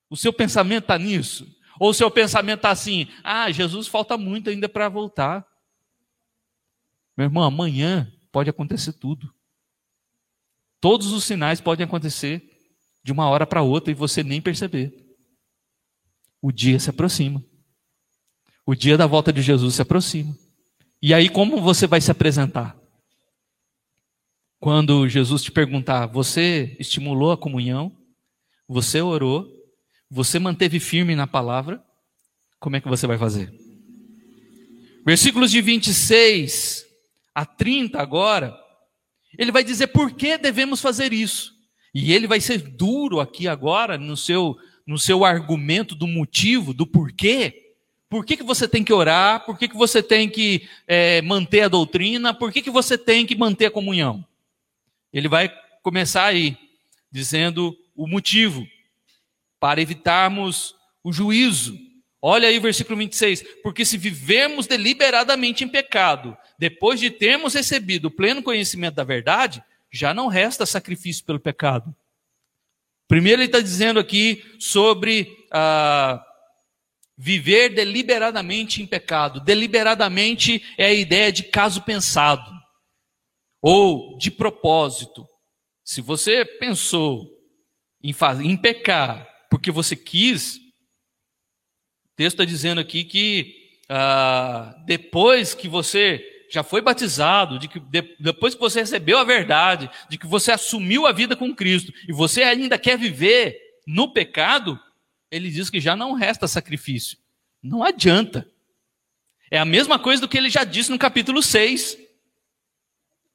O seu pensamento está nisso? Ou o seu pensamento está assim: ah, Jesus falta muito ainda para voltar. Meu irmão, amanhã pode acontecer tudo. Todos os sinais podem acontecer de uma hora para outra e você nem perceber. O dia se aproxima. O dia da volta de Jesus se aproxima. E aí, como você vai se apresentar? Quando Jesus te perguntar, você estimulou a comunhão? Você orou? Você manteve firme na palavra? Como é que você vai fazer? Versículos de 26 a 30 agora, ele vai dizer por que devemos fazer isso. E ele vai ser duro aqui agora no seu, no seu argumento do motivo, do porquê. Por que, que você tem que orar? Por que, que você tem que é, manter a doutrina? Por que, que você tem que manter a comunhão? Ele vai começar aí, dizendo o motivo, para evitarmos o juízo. Olha aí o versículo 26. Porque se vivemos deliberadamente em pecado, depois de termos recebido o pleno conhecimento da verdade, já não resta sacrifício pelo pecado. Primeiro, ele está dizendo aqui sobre ah, viver deliberadamente em pecado. Deliberadamente é a ideia de caso pensado ou de propósito. Se você pensou em, fazer, em pecar porque você quis, texto está dizendo aqui que ah, depois que você já foi batizado, de que de, depois que você recebeu a verdade, de que você assumiu a vida com Cristo e você ainda quer viver no pecado, ele diz que já não resta sacrifício. Não adianta. É a mesma coisa do que ele já disse no capítulo 6.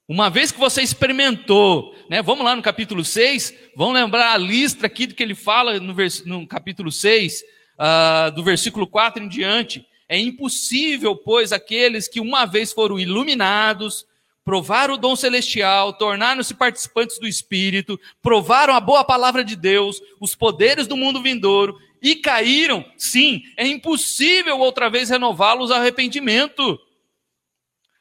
Uma vez que você experimentou, né, vamos lá no capítulo 6, vamos lembrar a lista aqui do que ele fala no, vers, no capítulo 6, uh, do versículo 4 em diante. É impossível, pois, aqueles que uma vez foram iluminados, provaram o dom celestial, tornaram-se participantes do Espírito, provaram a boa palavra de Deus, os poderes do mundo vindouro e caíram, sim, é impossível outra vez renová-los ao arrependimento.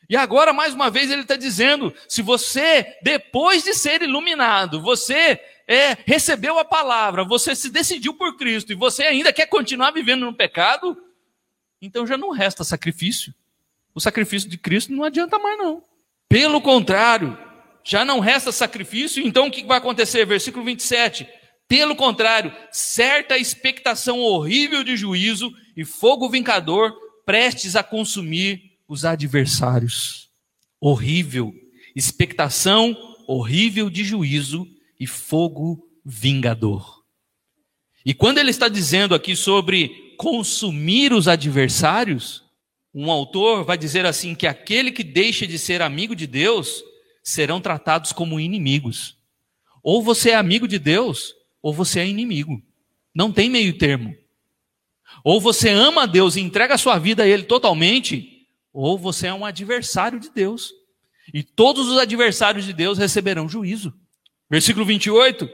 E agora, mais uma vez, ele está dizendo: se você, depois de ser iluminado, você é, recebeu a palavra, você se decidiu por Cristo e você ainda quer continuar vivendo no pecado, então já não resta sacrifício. O sacrifício de Cristo não adianta mais, não. Pelo contrário, já não resta sacrifício, então o que vai acontecer? Versículo 27. Pelo contrário, certa expectação horrível de juízo e fogo vincador prestes a consumir os adversários. Horrível, expectação horrível de juízo e fogo vingador. E quando ele está dizendo aqui sobre consumir os adversários, um autor vai dizer assim que aquele que deixa de ser amigo de Deus serão tratados como inimigos. Ou você é amigo de Deus, ou você é inimigo. Não tem meio termo. Ou você ama a Deus e entrega a sua vida a Ele totalmente, ou você é um adversário de Deus. E todos os adversários de Deus receberão juízo. Versículo 28.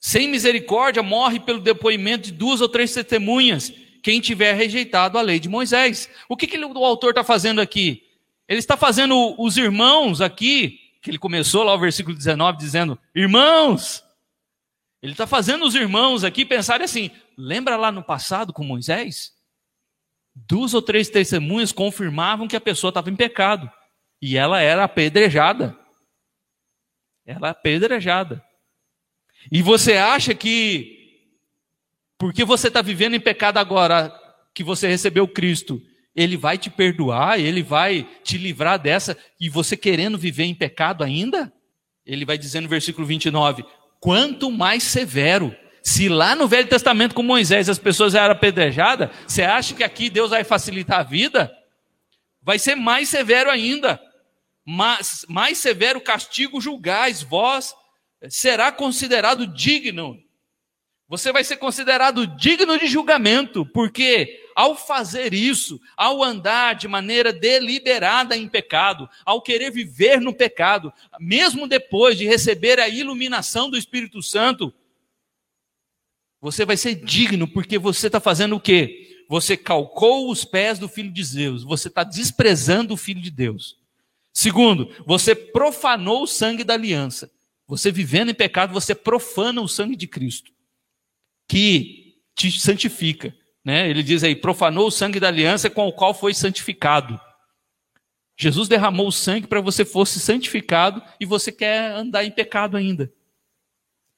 Sem misericórdia morre pelo depoimento de duas ou três testemunhas, quem tiver rejeitado a lei de Moisés. O que, que o autor está fazendo aqui? Ele está fazendo os irmãos aqui, que ele começou lá o versículo 19 dizendo: Irmãos! Ele está fazendo os irmãos aqui pensarem assim: lembra lá no passado com Moisés? Duas ou três testemunhas confirmavam que a pessoa estava em pecado e ela era apedrejada. Ela é apedrejada. E você acha que, porque você está vivendo em pecado agora, que você recebeu Cristo, Ele vai te perdoar, Ele vai te livrar dessa, e você querendo viver em pecado ainda? Ele vai dizer no versículo 29, quanto mais severo. Se lá no Velho Testamento com Moisés as pessoas eram apedrejadas, você acha que aqui Deus vai facilitar a vida? Vai ser mais severo ainda mais, mais severo castigo julgais, vós será considerado digno. Você vai ser considerado digno de julgamento, porque ao fazer isso, ao andar de maneira deliberada em pecado, ao querer viver no pecado, mesmo depois de receber a iluminação do Espírito Santo, você vai ser digno, porque você está fazendo o quê? Você calcou os pés do Filho de Deus, você está desprezando o Filho de Deus. Segundo, você profanou o sangue da aliança. Você vivendo em pecado, você profana o sangue de Cristo, que te santifica. Né? Ele diz aí: profanou o sangue da aliança com o qual foi santificado. Jesus derramou o sangue para você fosse santificado e você quer andar em pecado ainda.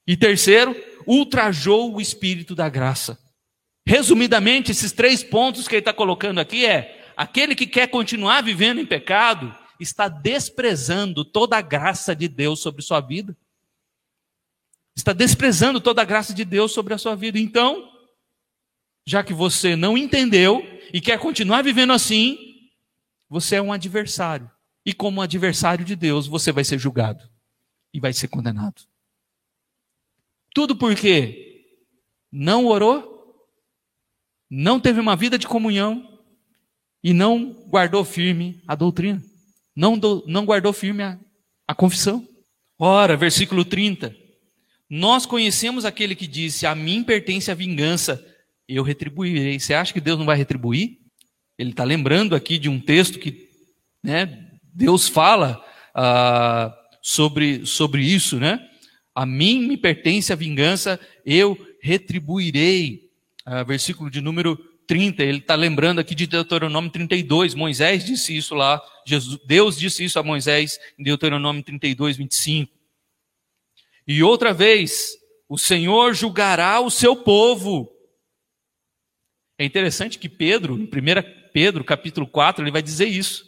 E terceiro, ultrajou o espírito da graça. Resumidamente, esses três pontos que ele está colocando aqui é: aquele que quer continuar vivendo em pecado está desprezando toda a graça de Deus sobre sua vida. Está desprezando toda a graça de Deus sobre a sua vida. Então, já que você não entendeu e quer continuar vivendo assim, você é um adversário. E como adversário de Deus, você vai ser julgado e vai ser condenado. Tudo porque não orou, não teve uma vida de comunhão e não guardou firme a doutrina, não, do, não guardou firme a, a confissão. Ora, versículo 30. Nós conhecemos aquele que disse: A mim pertence a vingança, eu retribuirei. Você acha que Deus não vai retribuir? Ele está lembrando aqui de um texto que né, Deus fala ah, sobre, sobre isso, né? A mim me pertence a vingança, eu retribuirei. Ah, versículo de número 30, ele está lembrando aqui de Deuteronômio 32. Moisés disse isso lá, Jesus, Deus disse isso a Moisés em Deuteronômio 32, 25. E outra vez, o Senhor julgará o seu povo. É interessante que Pedro, em 1 Pedro, capítulo 4, ele vai dizer isso: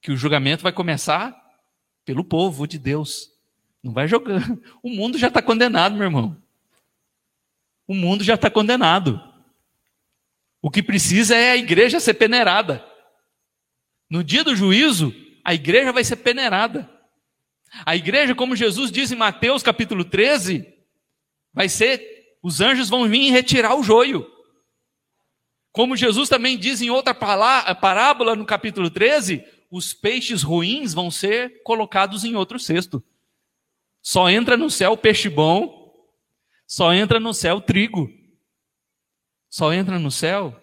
que o julgamento vai começar pelo povo de Deus. Não vai jogando. O mundo já está condenado, meu irmão. O mundo já está condenado. O que precisa é a igreja ser peneirada. No dia do juízo, a igreja vai ser peneirada. A igreja, como Jesus diz em Mateus capítulo 13, vai ser, os anjos vão vir retirar o joio. Como Jesus também diz em outra parábola no capítulo 13, os peixes ruins vão ser colocados em outro cesto. Só entra no céu peixe bom, só entra no céu trigo. Só entra no céu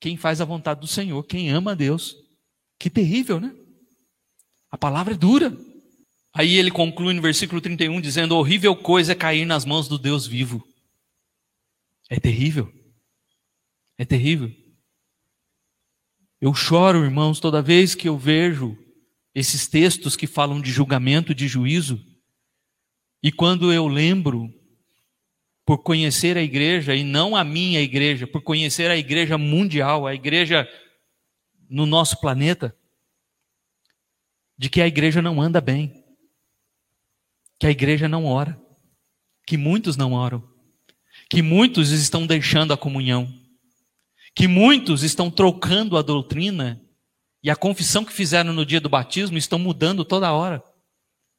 quem faz a vontade do Senhor, quem ama a Deus. Que terrível, né? A palavra é dura. Aí ele conclui no versículo 31 dizendo: horrível coisa é cair nas mãos do Deus vivo. É terrível. É terrível. Eu choro, irmãos, toda vez que eu vejo esses textos que falam de julgamento, de juízo, e quando eu lembro, por conhecer a igreja, e não a minha igreja, por conhecer a igreja mundial, a igreja no nosso planeta, de que a igreja não anda bem, que a igreja não ora, que muitos não oram, que muitos estão deixando a comunhão, que muitos estão trocando a doutrina e a confissão que fizeram no dia do batismo estão mudando toda hora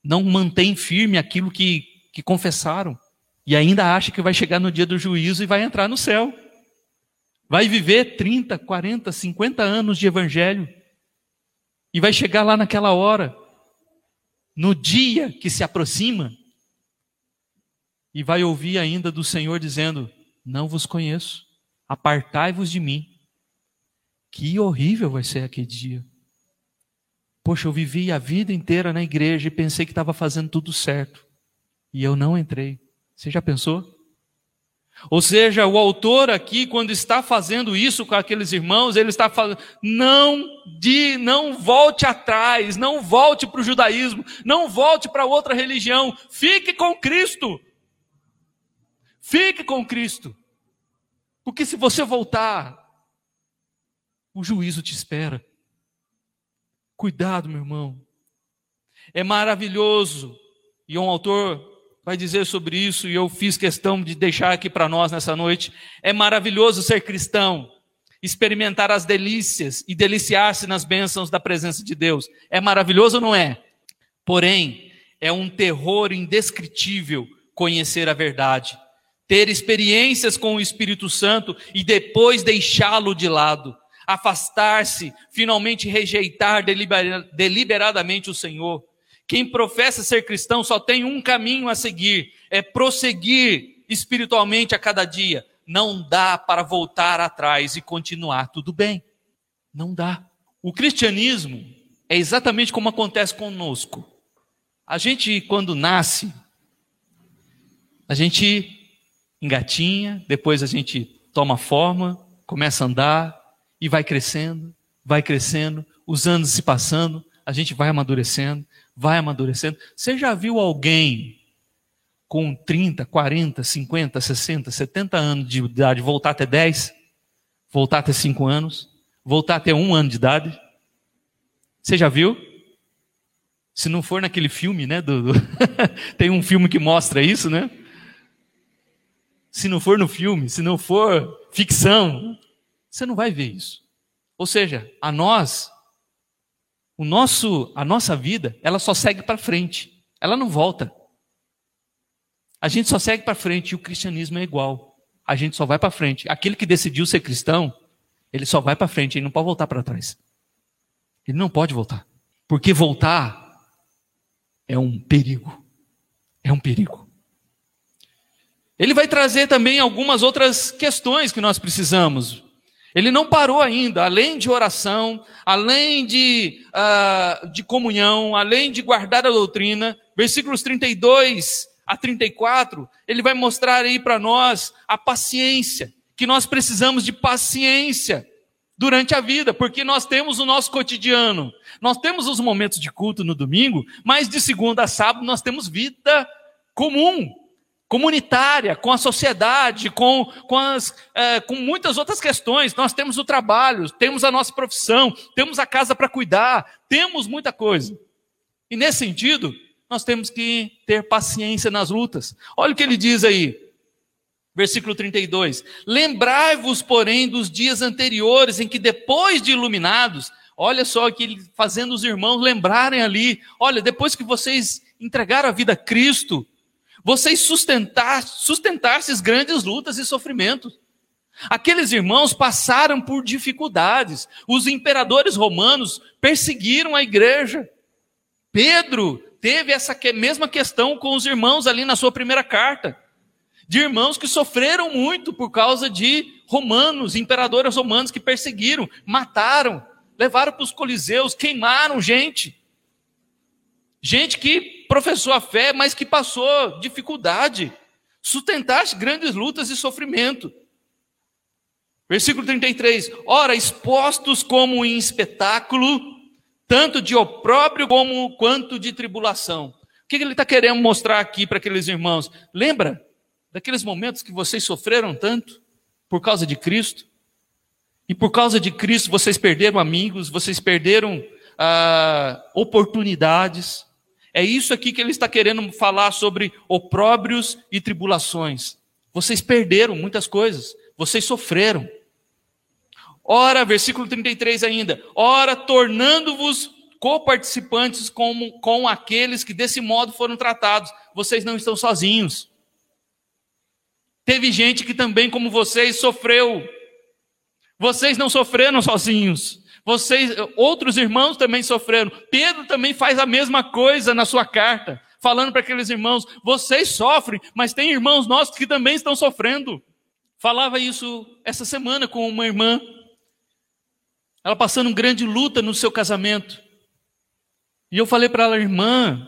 não mantém firme aquilo que, que confessaram. E ainda acha que vai chegar no dia do juízo e vai entrar no céu. Vai viver 30, 40, 50 anos de evangelho. E vai chegar lá naquela hora, no dia que se aproxima, e vai ouvir ainda do Senhor dizendo: Não vos conheço, apartai-vos de mim. Que horrível vai ser aquele dia. Poxa, eu vivi a vida inteira na igreja e pensei que estava fazendo tudo certo. E eu não entrei. Você já pensou? Ou seja, o autor aqui, quando está fazendo isso com aqueles irmãos, ele está falando: não, de, não volte atrás, não volte para o judaísmo, não volte para outra religião, fique com Cristo. Fique com Cristo. Porque se você voltar, o juízo te espera. Cuidado, meu irmão. É maravilhoso. E um autor vai dizer sobre isso, e eu fiz questão de deixar aqui para nós nessa noite. É maravilhoso ser cristão, experimentar as delícias e deliciar-se nas bênçãos da presença de Deus. É maravilhoso ou não é? Porém, é um terror indescritível conhecer a verdade, ter experiências com o Espírito Santo e depois deixá-lo de lado afastar-se, finalmente rejeitar deliberadamente o Senhor. Quem professa ser cristão só tem um caminho a seguir: é prosseguir espiritualmente a cada dia. Não dá para voltar atrás e continuar tudo bem. Não dá. O cristianismo é exatamente como acontece conosco. A gente, quando nasce, a gente engatinha, depois a gente toma forma, começa a andar, e vai crescendo, vai crescendo, os anos se passando, a gente vai amadurecendo, vai amadurecendo. Você já viu alguém com 30, 40, 50, 60, 70 anos de idade voltar até 10, voltar até 5 anos, voltar até um ano de idade? Você já viu? Se não for naquele filme, né? Do, do tem um filme que mostra isso, né? Se não for no filme, se não for ficção, você não vai ver isso. Ou seja, a nós, o nosso, a nossa vida, ela só segue para frente. Ela não volta. A gente só segue para frente e o cristianismo é igual. A gente só vai para frente. Aquele que decidiu ser cristão, ele só vai para frente, ele não pode voltar para trás. Ele não pode voltar. Porque voltar é um perigo. É um perigo. Ele vai trazer também algumas outras questões que nós precisamos. Ele não parou ainda, além de oração, além de, uh, de comunhão, além de guardar a doutrina. Versículos 32 a 34, ele vai mostrar aí para nós a paciência, que nós precisamos de paciência durante a vida, porque nós temos o nosso cotidiano, nós temos os momentos de culto no domingo, mas de segunda a sábado nós temos vida comum, comunitária, com a sociedade, com, com, as, é, com muitas outras questões. Nós temos o trabalho, temos a nossa profissão, temos a casa para cuidar, temos muita coisa. E nesse sentido, nós temos que ter paciência nas lutas. Olha o que ele diz aí, versículo 32. Lembrai-vos, porém, dos dias anteriores em que, depois de iluminados, olha só aqui ele fazendo os irmãos lembrarem ali: olha, depois que vocês entregaram a vida a Cristo, vocês sustentar, essas grandes lutas e sofrimentos. Aqueles irmãos passaram por dificuldades. Os imperadores romanos perseguiram a igreja. Pedro teve essa mesma questão com os irmãos ali na sua primeira carta. De irmãos que sofreram muito por causa de romanos, imperadores romanos que perseguiram, mataram, levaram para os coliseus, queimaram gente. Gente que professou a fé, mas que passou dificuldade, sustentaste grandes lutas e sofrimento. Versículo 33: Ora, expostos como em espetáculo, tanto de opróbrio como quanto de tribulação. O que ele está querendo mostrar aqui para aqueles irmãos? Lembra daqueles momentos que vocês sofreram tanto por causa de Cristo? E por causa de Cristo vocês perderam amigos, vocês perderam ah, oportunidades. É isso aqui que ele está querendo falar sobre opróbrios e tribulações. Vocês perderam muitas coisas, vocês sofreram. Ora, versículo 33 ainda, ora, tornando-vos coparticipantes com, com aqueles que desse modo foram tratados. Vocês não estão sozinhos. Teve gente que também, como vocês, sofreu. Vocês não sofreram sozinhos. Vocês, outros irmãos também sofreram. Pedro também faz a mesma coisa na sua carta, falando para aqueles irmãos: vocês sofrem, mas tem irmãos nossos que também estão sofrendo. Falava isso essa semana com uma irmã ela passando uma grande luta no seu casamento. E eu falei para ela, irmã,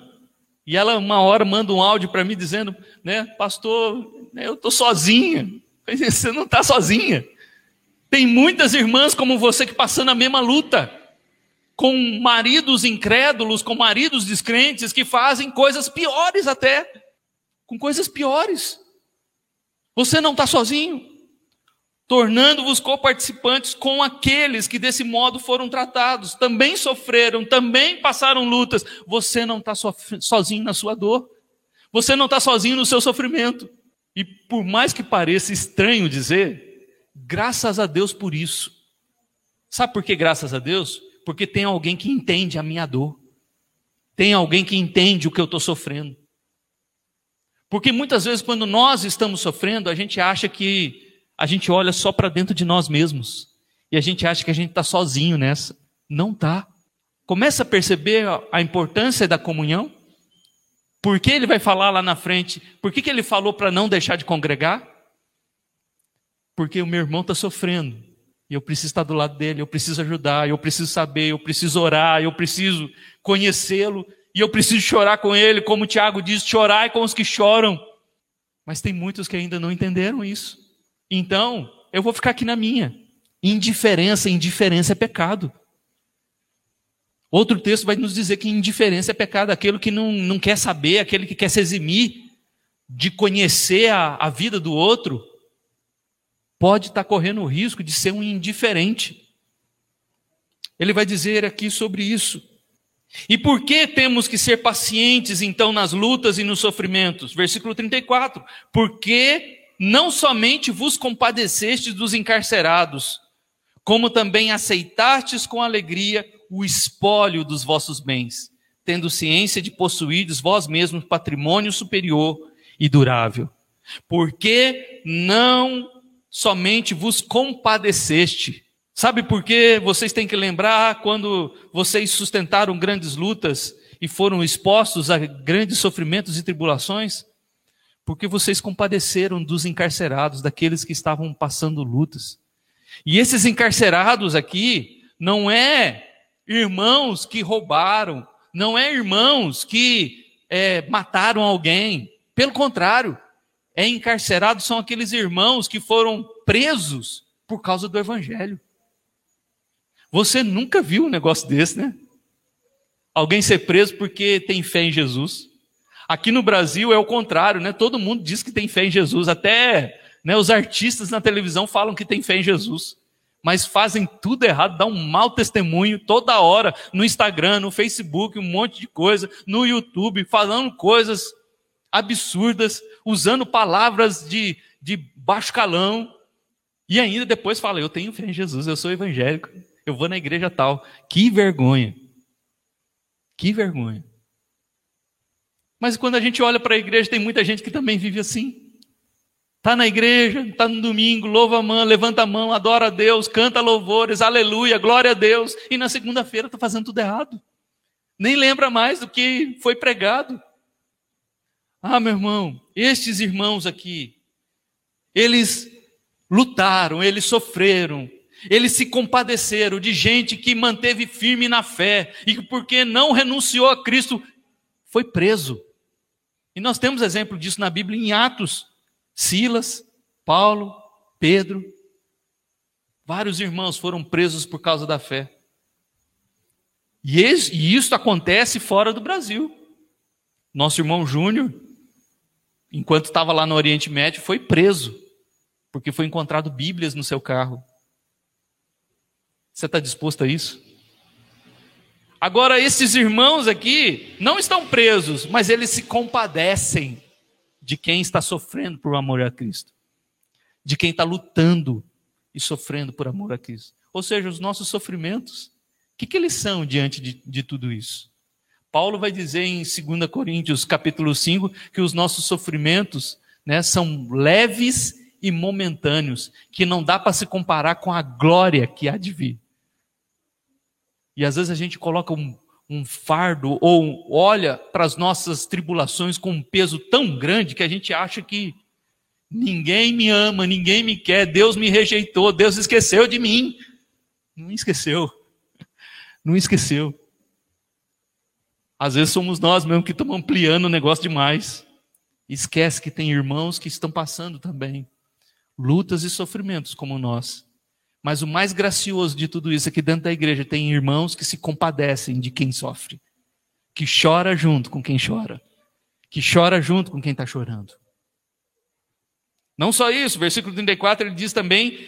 e ela uma hora manda um áudio para mim dizendo, né, pastor, eu estou sozinha. Você não está sozinha. Tem muitas irmãs como você que passando a mesma luta, com maridos incrédulos, com maridos descrentes que fazem coisas piores até, com coisas piores. Você não está sozinho tornando-vos coparticipantes com aqueles que desse modo foram tratados, também sofreram, também passaram lutas. Você não está sozinho na sua dor, você não está sozinho no seu sofrimento. E por mais que pareça estranho dizer, graças a Deus por isso. Sabe por que graças a Deus? Porque tem alguém que entende a minha dor, tem alguém que entende o que eu estou sofrendo. Porque muitas vezes, quando nós estamos sofrendo, a gente acha que a gente olha só para dentro de nós mesmos e a gente acha que a gente está sozinho nessa. Não está. Começa a perceber a importância da comunhão. Por que ele vai falar lá na frente? Por que, que ele falou para não deixar de congregar? Porque o meu irmão está sofrendo. E eu preciso estar do lado dele, eu preciso ajudar, eu preciso saber, eu preciso orar, eu preciso conhecê-lo, e eu preciso chorar com ele, como o Tiago diz, chorar com os que choram. Mas tem muitos que ainda não entenderam isso. Então, eu vou ficar aqui na minha. Indiferença, indiferença é pecado. Outro texto vai nos dizer que indiferença é pecado, aquele que não, não quer saber, aquele que quer se eximir de conhecer a, a vida do outro, pode estar correndo o risco de ser um indiferente. Ele vai dizer aqui sobre isso. E por que temos que ser pacientes então nas lutas e nos sofrimentos? Versículo 34. Porque não somente vos compadecestes dos encarcerados, como também aceitastes com alegria o espólio dos vossos bens, tendo ciência de possuídes vós mesmos patrimônio superior e durável. Porque não somente vos compadeceste. Sabe por que vocês têm que lembrar quando vocês sustentaram grandes lutas e foram expostos a grandes sofrimentos e tribulações? Porque vocês compadeceram dos encarcerados, daqueles que estavam passando lutas. E esses encarcerados aqui não é irmãos que roubaram, não é irmãos que é, mataram alguém. Pelo contrário, é encarcerados são aqueles irmãos que foram presos por causa do evangelho. Você nunca viu um negócio desse, né? Alguém ser preso porque tem fé em Jesus. Aqui no Brasil é o contrário, né? Todo mundo diz que tem fé em Jesus, até né, os artistas na televisão falam que tem fé em Jesus mas fazem tudo errado, dão um mau testemunho toda hora no Instagram, no Facebook, um monte de coisa, no YouTube, falando coisas absurdas, usando palavras de, de baixo calão, e ainda depois fala: Eu tenho fé em Jesus, eu sou evangélico, eu vou na igreja tal. Que vergonha! Que vergonha! Mas quando a gente olha para a igreja, tem muita gente que também vive assim. Está na igreja, está no domingo, louva a mão, levanta a mão, adora a Deus, canta louvores, aleluia, glória a Deus. E na segunda-feira está fazendo tudo errado. Nem lembra mais do que foi pregado. Ah, meu irmão, estes irmãos aqui, eles lutaram, eles sofreram, eles se compadeceram de gente que manteve firme na fé e que, porque não renunciou a Cristo, foi preso. E nós temos exemplo disso na Bíblia em Atos. Silas, Paulo, Pedro, vários irmãos foram presos por causa da fé. E isso acontece fora do Brasil. Nosso irmão Júnior, enquanto estava lá no Oriente Médio, foi preso, porque foi encontrado Bíblias no seu carro. Você está disposto a isso? Agora, esses irmãos aqui não estão presos, mas eles se compadecem de quem está sofrendo por amor a Cristo, de quem está lutando e sofrendo por amor a Cristo. Ou seja, os nossos sofrimentos, o que, que eles são diante de, de tudo isso? Paulo vai dizer em 2 Coríntios capítulo 5 que os nossos sofrimentos né, são leves e momentâneos, que não dá para se comparar com a glória que há de vir. E às vezes a gente coloca um, um fardo ou olha para as nossas tribulações com um peso tão grande que a gente acha que ninguém me ama, ninguém me quer, Deus me rejeitou, Deus esqueceu de mim. Não esqueceu. Não esqueceu. Às vezes somos nós mesmo que estamos ampliando o negócio demais. Esquece que tem irmãos que estão passando também lutas e sofrimentos como nós. Mas o mais gracioso de tudo isso é que dentro da igreja tem irmãos que se compadecem de quem sofre, que chora junto com quem chora, que chora junto com quem está chorando. Não só isso, versículo 34 ele diz também: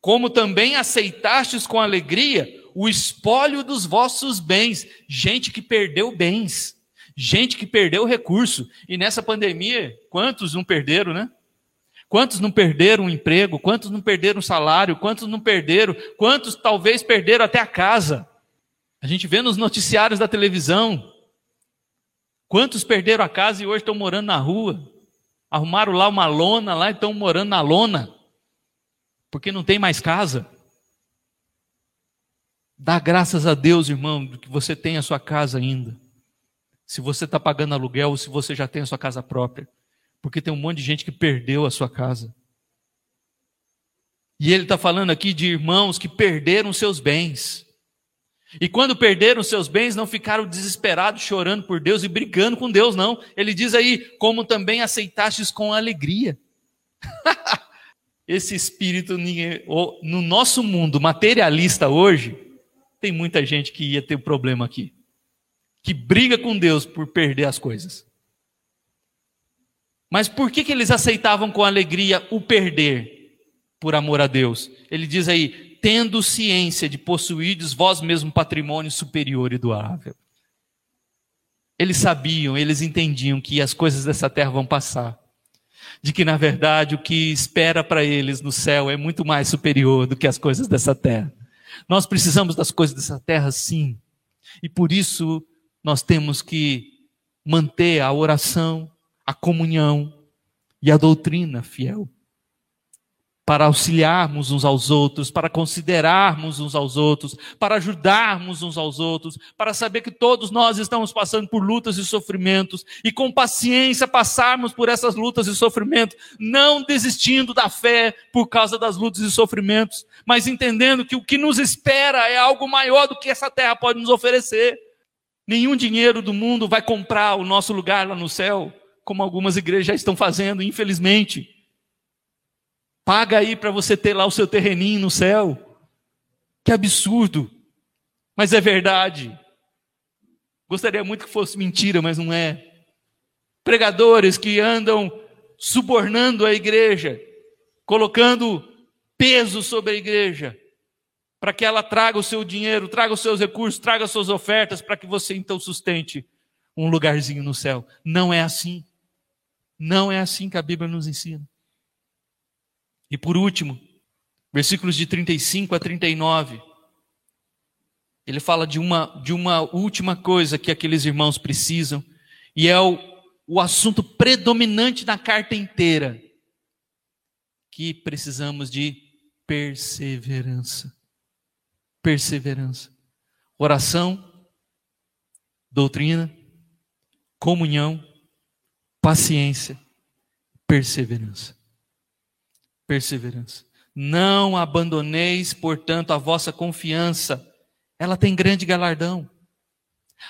como também aceitastes com alegria o espólio dos vossos bens, gente que perdeu bens, gente que perdeu recurso, e nessa pandemia, quantos não perderam, né? Quantos não perderam o emprego? Quantos não perderam o salário? Quantos não perderam? Quantos talvez perderam até a casa? A gente vê nos noticiários da televisão. Quantos perderam a casa e hoje estão morando na rua? Arrumaram lá uma lona lá e estão morando na lona. Porque não tem mais casa. Dá graças a Deus, irmão, que você tem a sua casa ainda. Se você está pagando aluguel ou se você já tem a sua casa própria porque tem um monte de gente que perdeu a sua casa. E ele está falando aqui de irmãos que perderam seus bens. E quando perderam seus bens, não ficaram desesperados, chorando por Deus e brigando com Deus, não. Ele diz aí, como também aceitastes com alegria. Esse espírito, no nosso mundo materialista hoje, tem muita gente que ia ter um problema aqui. Que briga com Deus por perder as coisas. Mas por que, que eles aceitavam com alegria o perder por amor a Deus? Ele diz aí: tendo ciência de possuídes vós mesmo patrimônio superior e doável. Eles sabiam, eles entendiam que as coisas dessa terra vão passar. De que, na verdade, o que espera para eles no céu é muito mais superior do que as coisas dessa terra. Nós precisamos das coisas dessa terra, sim. E por isso nós temos que manter a oração, a comunhão e a doutrina fiel para auxiliarmos uns aos outros, para considerarmos uns aos outros, para ajudarmos uns aos outros, para saber que todos nós estamos passando por lutas e sofrimentos e com paciência passarmos por essas lutas e sofrimentos, não desistindo da fé por causa das lutas e sofrimentos, mas entendendo que o que nos espera é algo maior do que essa terra pode nos oferecer. Nenhum dinheiro do mundo vai comprar o nosso lugar lá no céu, como algumas igrejas já estão fazendo, infelizmente. Paga aí para você ter lá o seu terreninho no céu. Que absurdo. Mas é verdade. Gostaria muito que fosse mentira, mas não é. Pregadores que andam subornando a igreja, colocando peso sobre a igreja, para que ela traga o seu dinheiro, traga os seus recursos, traga as suas ofertas, para que você então sustente um lugarzinho no céu. Não é assim. Não é assim que a Bíblia nos ensina. E por último, versículos de 35 a 39. Ele fala de uma, de uma última coisa que aqueles irmãos precisam, e é o, o assunto predominante na carta inteira, que precisamos de perseverança. Perseverança. Oração, doutrina, comunhão, paciência, perseverança perseverança. Não abandoneis, portanto, a vossa confiança, ela tem grande galardão.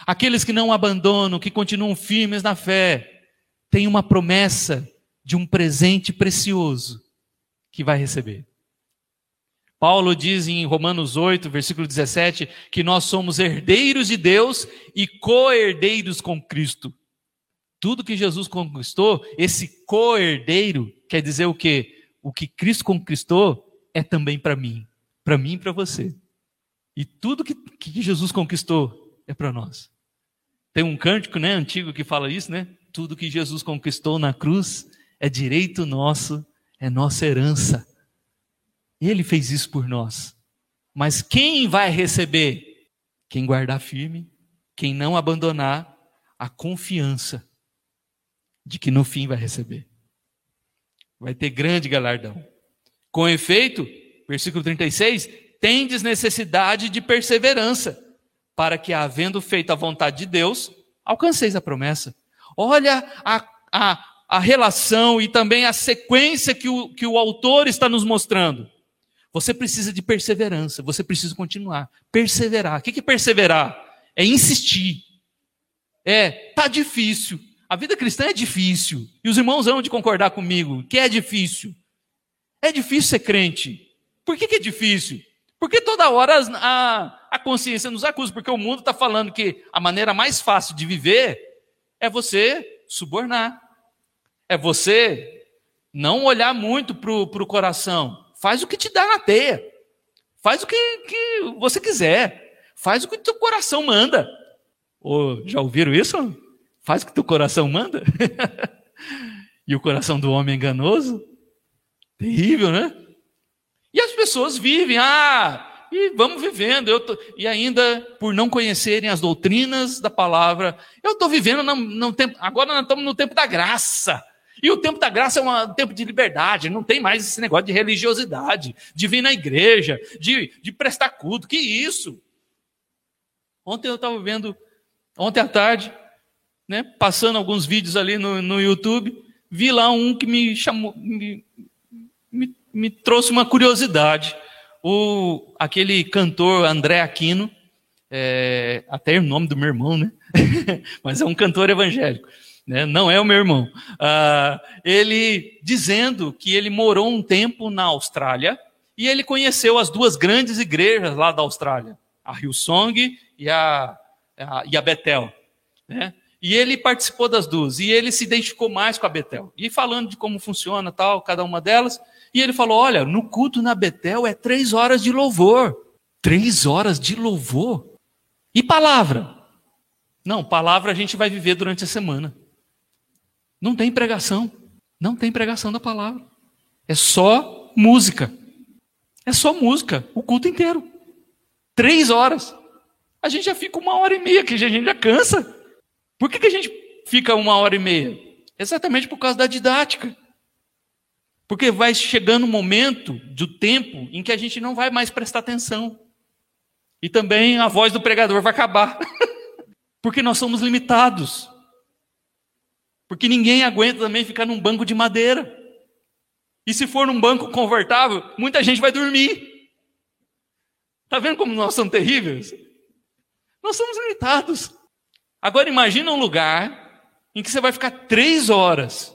Aqueles que não abandonam, que continuam firmes na fé, têm uma promessa de um presente precioso que vai receber. Paulo diz em Romanos 8, versículo 17, que nós somos herdeiros de Deus e co-herdeiros com Cristo. Tudo que Jesus conquistou, esse co-herdeiro quer dizer o quê? O que Cristo conquistou é também para mim, para mim e para você. E tudo que, que Jesus conquistou é para nós. Tem um cântico, né, antigo que fala isso, né? Tudo que Jesus conquistou na cruz é direito nosso, é nossa herança. Ele fez isso por nós. Mas quem vai receber? Quem guardar firme, quem não abandonar a confiança de que no fim vai receber vai ter grande galardão. Com efeito, versículo 36, tendes necessidade de perseverança, para que, havendo feito a vontade de Deus, alcanceis a promessa. Olha a, a, a relação e também a sequência que o, que o autor está nos mostrando. Você precisa de perseverança, você precisa continuar. Perseverar. O que é perseverar? É insistir. É, tá difícil, a vida cristã é difícil. E os irmãos vão de concordar comigo que é difícil. É difícil ser crente. Por que, que é difícil? Porque toda hora a, a consciência nos acusa, porque o mundo está falando que a maneira mais fácil de viver é você subornar. É você não olhar muito para o coração. Faz o que te dá na teia. Faz o que, que você quiser. Faz o que teu coração manda. Oh, já ouviram isso? Faz o que teu coração manda. e o coração do homem é enganoso. Terrível, né? E as pessoas vivem, ah, e vamos vivendo. Eu tô, e ainda, por não conhecerem as doutrinas da palavra, eu estou vivendo no, no, tempo. Agora nós estamos no tempo da graça. E o tempo da graça é um tempo de liberdade, não tem mais esse negócio de religiosidade, de vir na igreja, de, de prestar culto. Que isso? Ontem eu estava vendo, ontem à tarde, né, passando alguns vídeos ali no, no YouTube, vi lá um que me chamou, me, me, me trouxe uma curiosidade. O, aquele cantor André Aquino, é, até é o nome do meu irmão, né? Mas é um cantor evangélico, né? não é o meu irmão. Ah, ele dizendo que ele morou um tempo na Austrália e ele conheceu as duas grandes igrejas lá da Austrália, a Hillsong e a, a, e a Bethel. Né? E ele participou das duas. E ele se identificou mais com a Betel. E falando de como funciona tal, cada uma delas. E ele falou: olha, no culto na Betel é três horas de louvor. Três horas de louvor. E palavra? Não, palavra a gente vai viver durante a semana. Não tem pregação. Não tem pregação da palavra. É só música. É só música, o culto inteiro. Três horas. A gente já fica uma hora e meia, que a gente já cansa. Por que, que a gente fica uma hora e meia? Exatamente por causa da didática. Porque vai chegando um momento do tempo em que a gente não vai mais prestar atenção. E também a voz do pregador vai acabar. Porque nós somos limitados. Porque ninguém aguenta também ficar num banco de madeira. E se for num banco confortável, muita gente vai dormir. Está vendo como nós somos terríveis? Nós somos limitados. Agora imagina um lugar em que você vai ficar três horas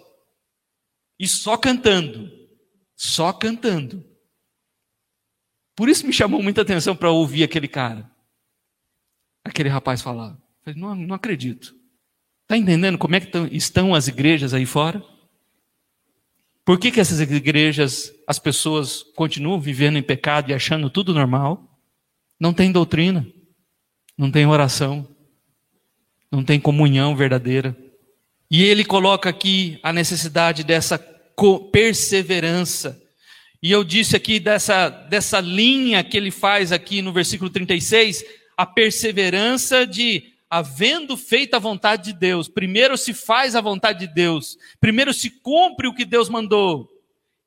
e só cantando, só cantando. Por isso me chamou muita atenção para ouvir aquele cara, aquele rapaz falar. Falei, não, não acredito. Está entendendo como é que estão as igrejas aí fora? Por que, que essas igrejas, as pessoas continuam vivendo em pecado e achando tudo normal? Não tem doutrina, não tem oração, não tem comunhão verdadeira. E ele coloca aqui a necessidade dessa perseverança. E eu disse aqui dessa, dessa linha que ele faz aqui no versículo 36, a perseverança de havendo feito a vontade de Deus, primeiro se faz a vontade de Deus, primeiro se cumpre o que Deus mandou,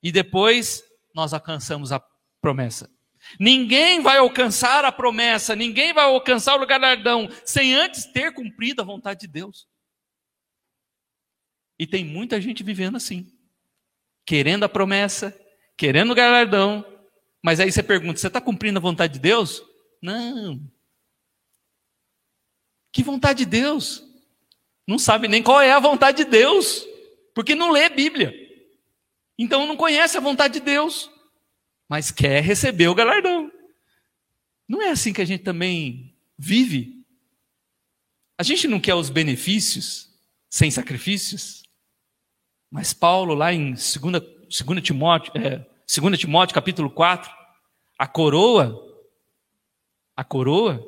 e depois nós alcançamos a promessa. Ninguém vai alcançar a promessa, ninguém vai alcançar o galardão sem antes ter cumprido a vontade de Deus. E tem muita gente vivendo assim, querendo a promessa, querendo o galardão, mas aí você pergunta: você está cumprindo a vontade de Deus? Não, que vontade de Deus? Não sabe nem qual é a vontade de Deus, porque não lê Bíblia. Então não conhece a vontade de Deus, mas quer receber o galardão. Não é assim que a gente também vive? A gente não quer os benefícios sem sacrifícios? Mas Paulo, lá em 2, 2, Timóteo, é, 2 Timóteo, capítulo 4, a coroa, a coroa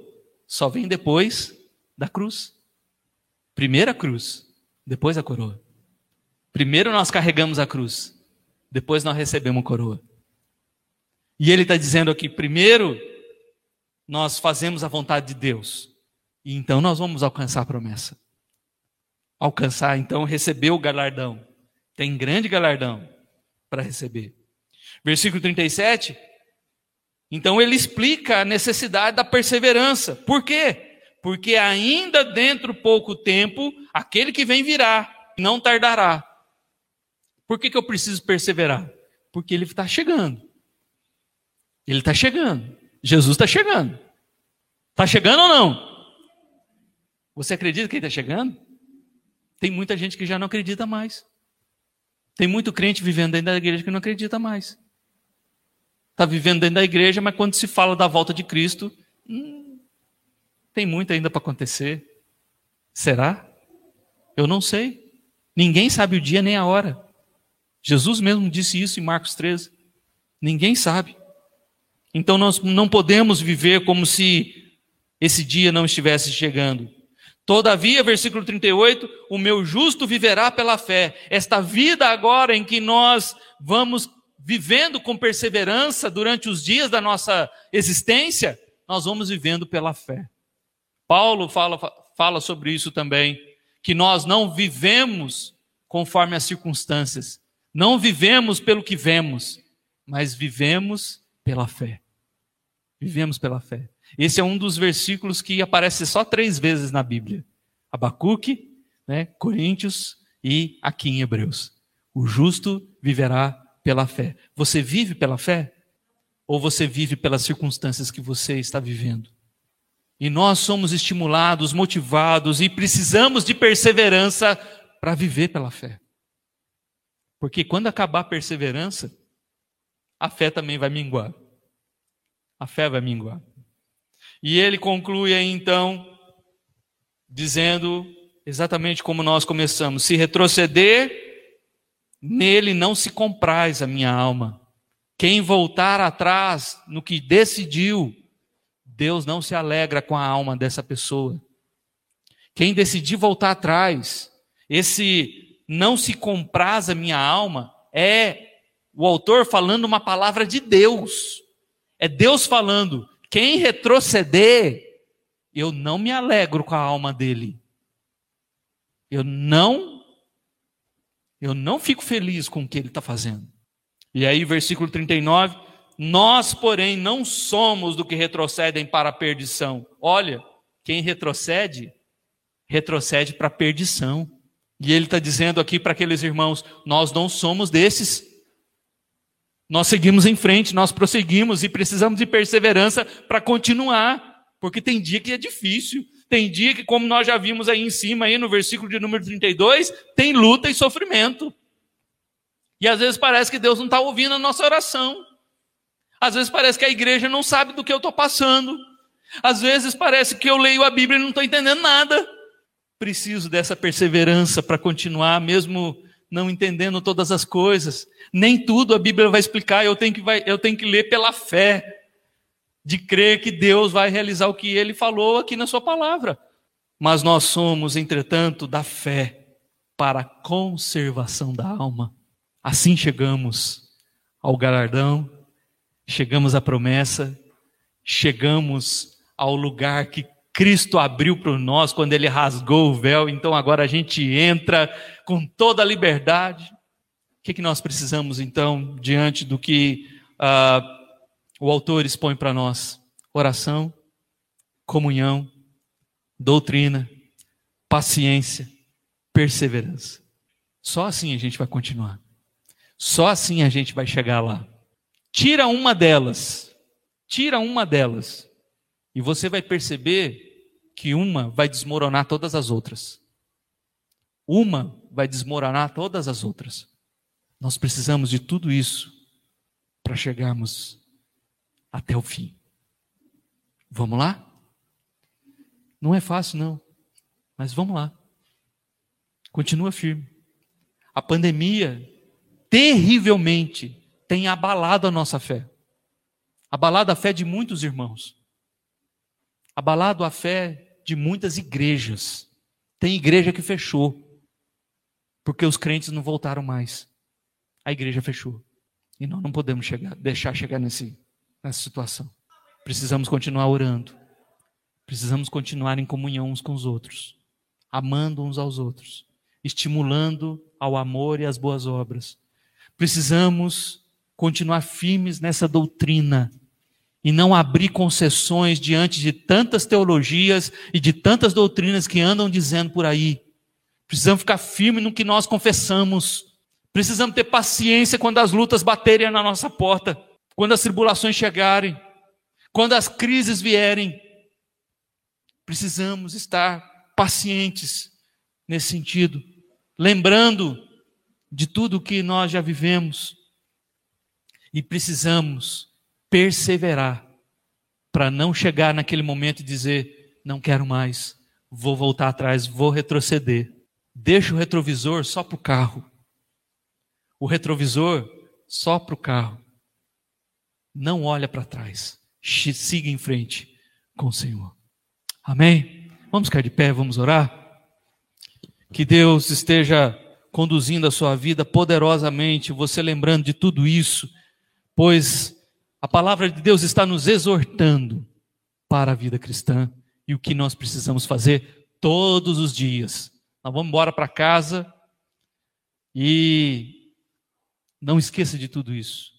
só vem depois da cruz. Primeira cruz, depois a coroa. Primeiro nós carregamos a cruz, depois nós recebemos a coroa. E ele está dizendo aqui: primeiro nós fazemos a vontade de Deus, e então nós vamos alcançar a promessa. Alcançar, então, receber o galardão. Tem grande galardão para receber. Versículo 37. Então ele explica a necessidade da perseverança. Por quê? porque ainda dentro pouco tempo, aquele que vem virá, não tardará. Por que, que eu preciso perseverar? Porque ele está chegando. Ele está chegando. Jesus está chegando. Está chegando ou não? Você acredita que ele está chegando? Tem muita gente que já não acredita mais. Tem muito crente vivendo dentro da igreja que não acredita mais. Está vivendo dentro da igreja, mas quando se fala da volta de Cristo, hum, tem muito ainda para acontecer. Será? Eu não sei. Ninguém sabe o dia nem a hora. Jesus mesmo disse isso em Marcos 13. Ninguém sabe. Então nós não podemos viver como se esse dia não estivesse chegando. Todavia, versículo 38, o meu justo viverá pela fé. Esta vida agora em que nós vamos vivendo com perseverança durante os dias da nossa existência, nós vamos vivendo pela fé. Paulo fala, fala sobre isso também, que nós não vivemos conforme as circunstâncias, não vivemos pelo que vemos, mas vivemos pela fé. Vivemos pela fé. Esse é um dos versículos que aparece só três vezes na Bíblia: Abacuque, né, Coríntios e aqui em Hebreus. O justo viverá pela fé. Você vive pela fé? Ou você vive pelas circunstâncias que você está vivendo? E nós somos estimulados, motivados e precisamos de perseverança para viver pela fé. Porque quando acabar a perseverança, a fé também vai minguar. A fé vai minguar. E ele conclui aí então, dizendo exatamente como nós começamos: se retroceder, nele não se compraz a minha alma. Quem voltar atrás no que decidiu, Deus não se alegra com a alma dessa pessoa. Quem decidir voltar atrás, esse não se compraz a minha alma, é o autor falando uma palavra de Deus. É Deus falando: quem retroceder, eu não me alegro com a alma dele. Eu não eu não fico feliz com o que ele está fazendo. E aí, versículo 39, nós, porém, não somos do que retrocedem para a perdição. Olha, quem retrocede, retrocede para a perdição. E ele está dizendo aqui para aqueles irmãos: nós não somos desses. Nós seguimos em frente, nós prosseguimos e precisamos de perseverança para continuar, porque tem dia que é difícil, tem dia que, como nós já vimos aí em cima, aí no versículo de número 32, tem luta e sofrimento. E às vezes parece que Deus não está ouvindo a nossa oração. Às vezes parece que a igreja não sabe do que eu estou passando. Às vezes parece que eu leio a Bíblia e não estou entendendo nada. Preciso dessa perseverança para continuar, mesmo não entendendo todas as coisas. Nem tudo a Bíblia vai explicar, eu tenho que, vai, eu tenho que ler pela fé de crer que Deus vai realizar o que ele falou aqui na sua palavra. Mas nós somos, entretanto, da fé para a conservação da alma. Assim chegamos ao galardão, chegamos à promessa, chegamos ao lugar que Cristo abriu para nós quando ele rasgou o véu, então agora a gente entra com toda a liberdade. O que, que nós precisamos então, diante do que uh, o autor expõe para nós: oração, comunhão, doutrina, paciência, perseverança. Só assim a gente vai continuar. Só assim a gente vai chegar lá. Tira uma delas, tira uma delas, e você vai perceber que uma vai desmoronar todas as outras. Uma vai desmoronar todas as outras. Nós precisamos de tudo isso para chegarmos até o fim. Vamos lá? Não é fácil, não. Mas vamos lá. Continua firme. A pandemia, terrivelmente, tem abalado a nossa fé. Abalado a fé de muitos irmãos. Abalado a fé de muitas igrejas. Tem igreja que fechou. Porque os crentes não voltaram mais. A igreja fechou. E nós não podemos chegar, deixar chegar nesse, nessa situação. Precisamos continuar orando. Precisamos continuar em comunhão uns com os outros, amando uns aos outros, estimulando ao amor e às boas obras. Precisamos continuar firmes nessa doutrina e não abrir concessões diante de tantas teologias e de tantas doutrinas que andam dizendo por aí. Precisamos ficar firmes no que nós confessamos. Precisamos ter paciência quando as lutas baterem na nossa porta quando as tribulações chegarem, quando as crises vierem, precisamos estar pacientes nesse sentido, lembrando de tudo que nós já vivemos e precisamos perseverar para não chegar naquele momento e dizer: não quero mais, vou voltar atrás, vou retroceder. Deixa o retrovisor só para o carro. O retrovisor só para o carro não olha para trás. Siga em frente com o Senhor. Amém? Vamos ficar de pé, vamos orar? Que Deus esteja conduzindo a sua vida poderosamente, você lembrando de tudo isso, pois a palavra de Deus está nos exortando para a vida cristã e o que nós precisamos fazer todos os dias. Nós vamos embora para casa e não esqueça de tudo isso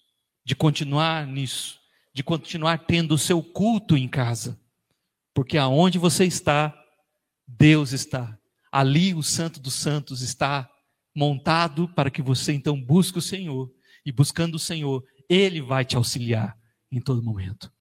de continuar nisso, de continuar tendo o seu culto em casa. Porque aonde você está, Deus está. Ali o Santo dos Santos está montado para que você então busque o Senhor. E buscando o Senhor, Ele vai te auxiliar em todo momento.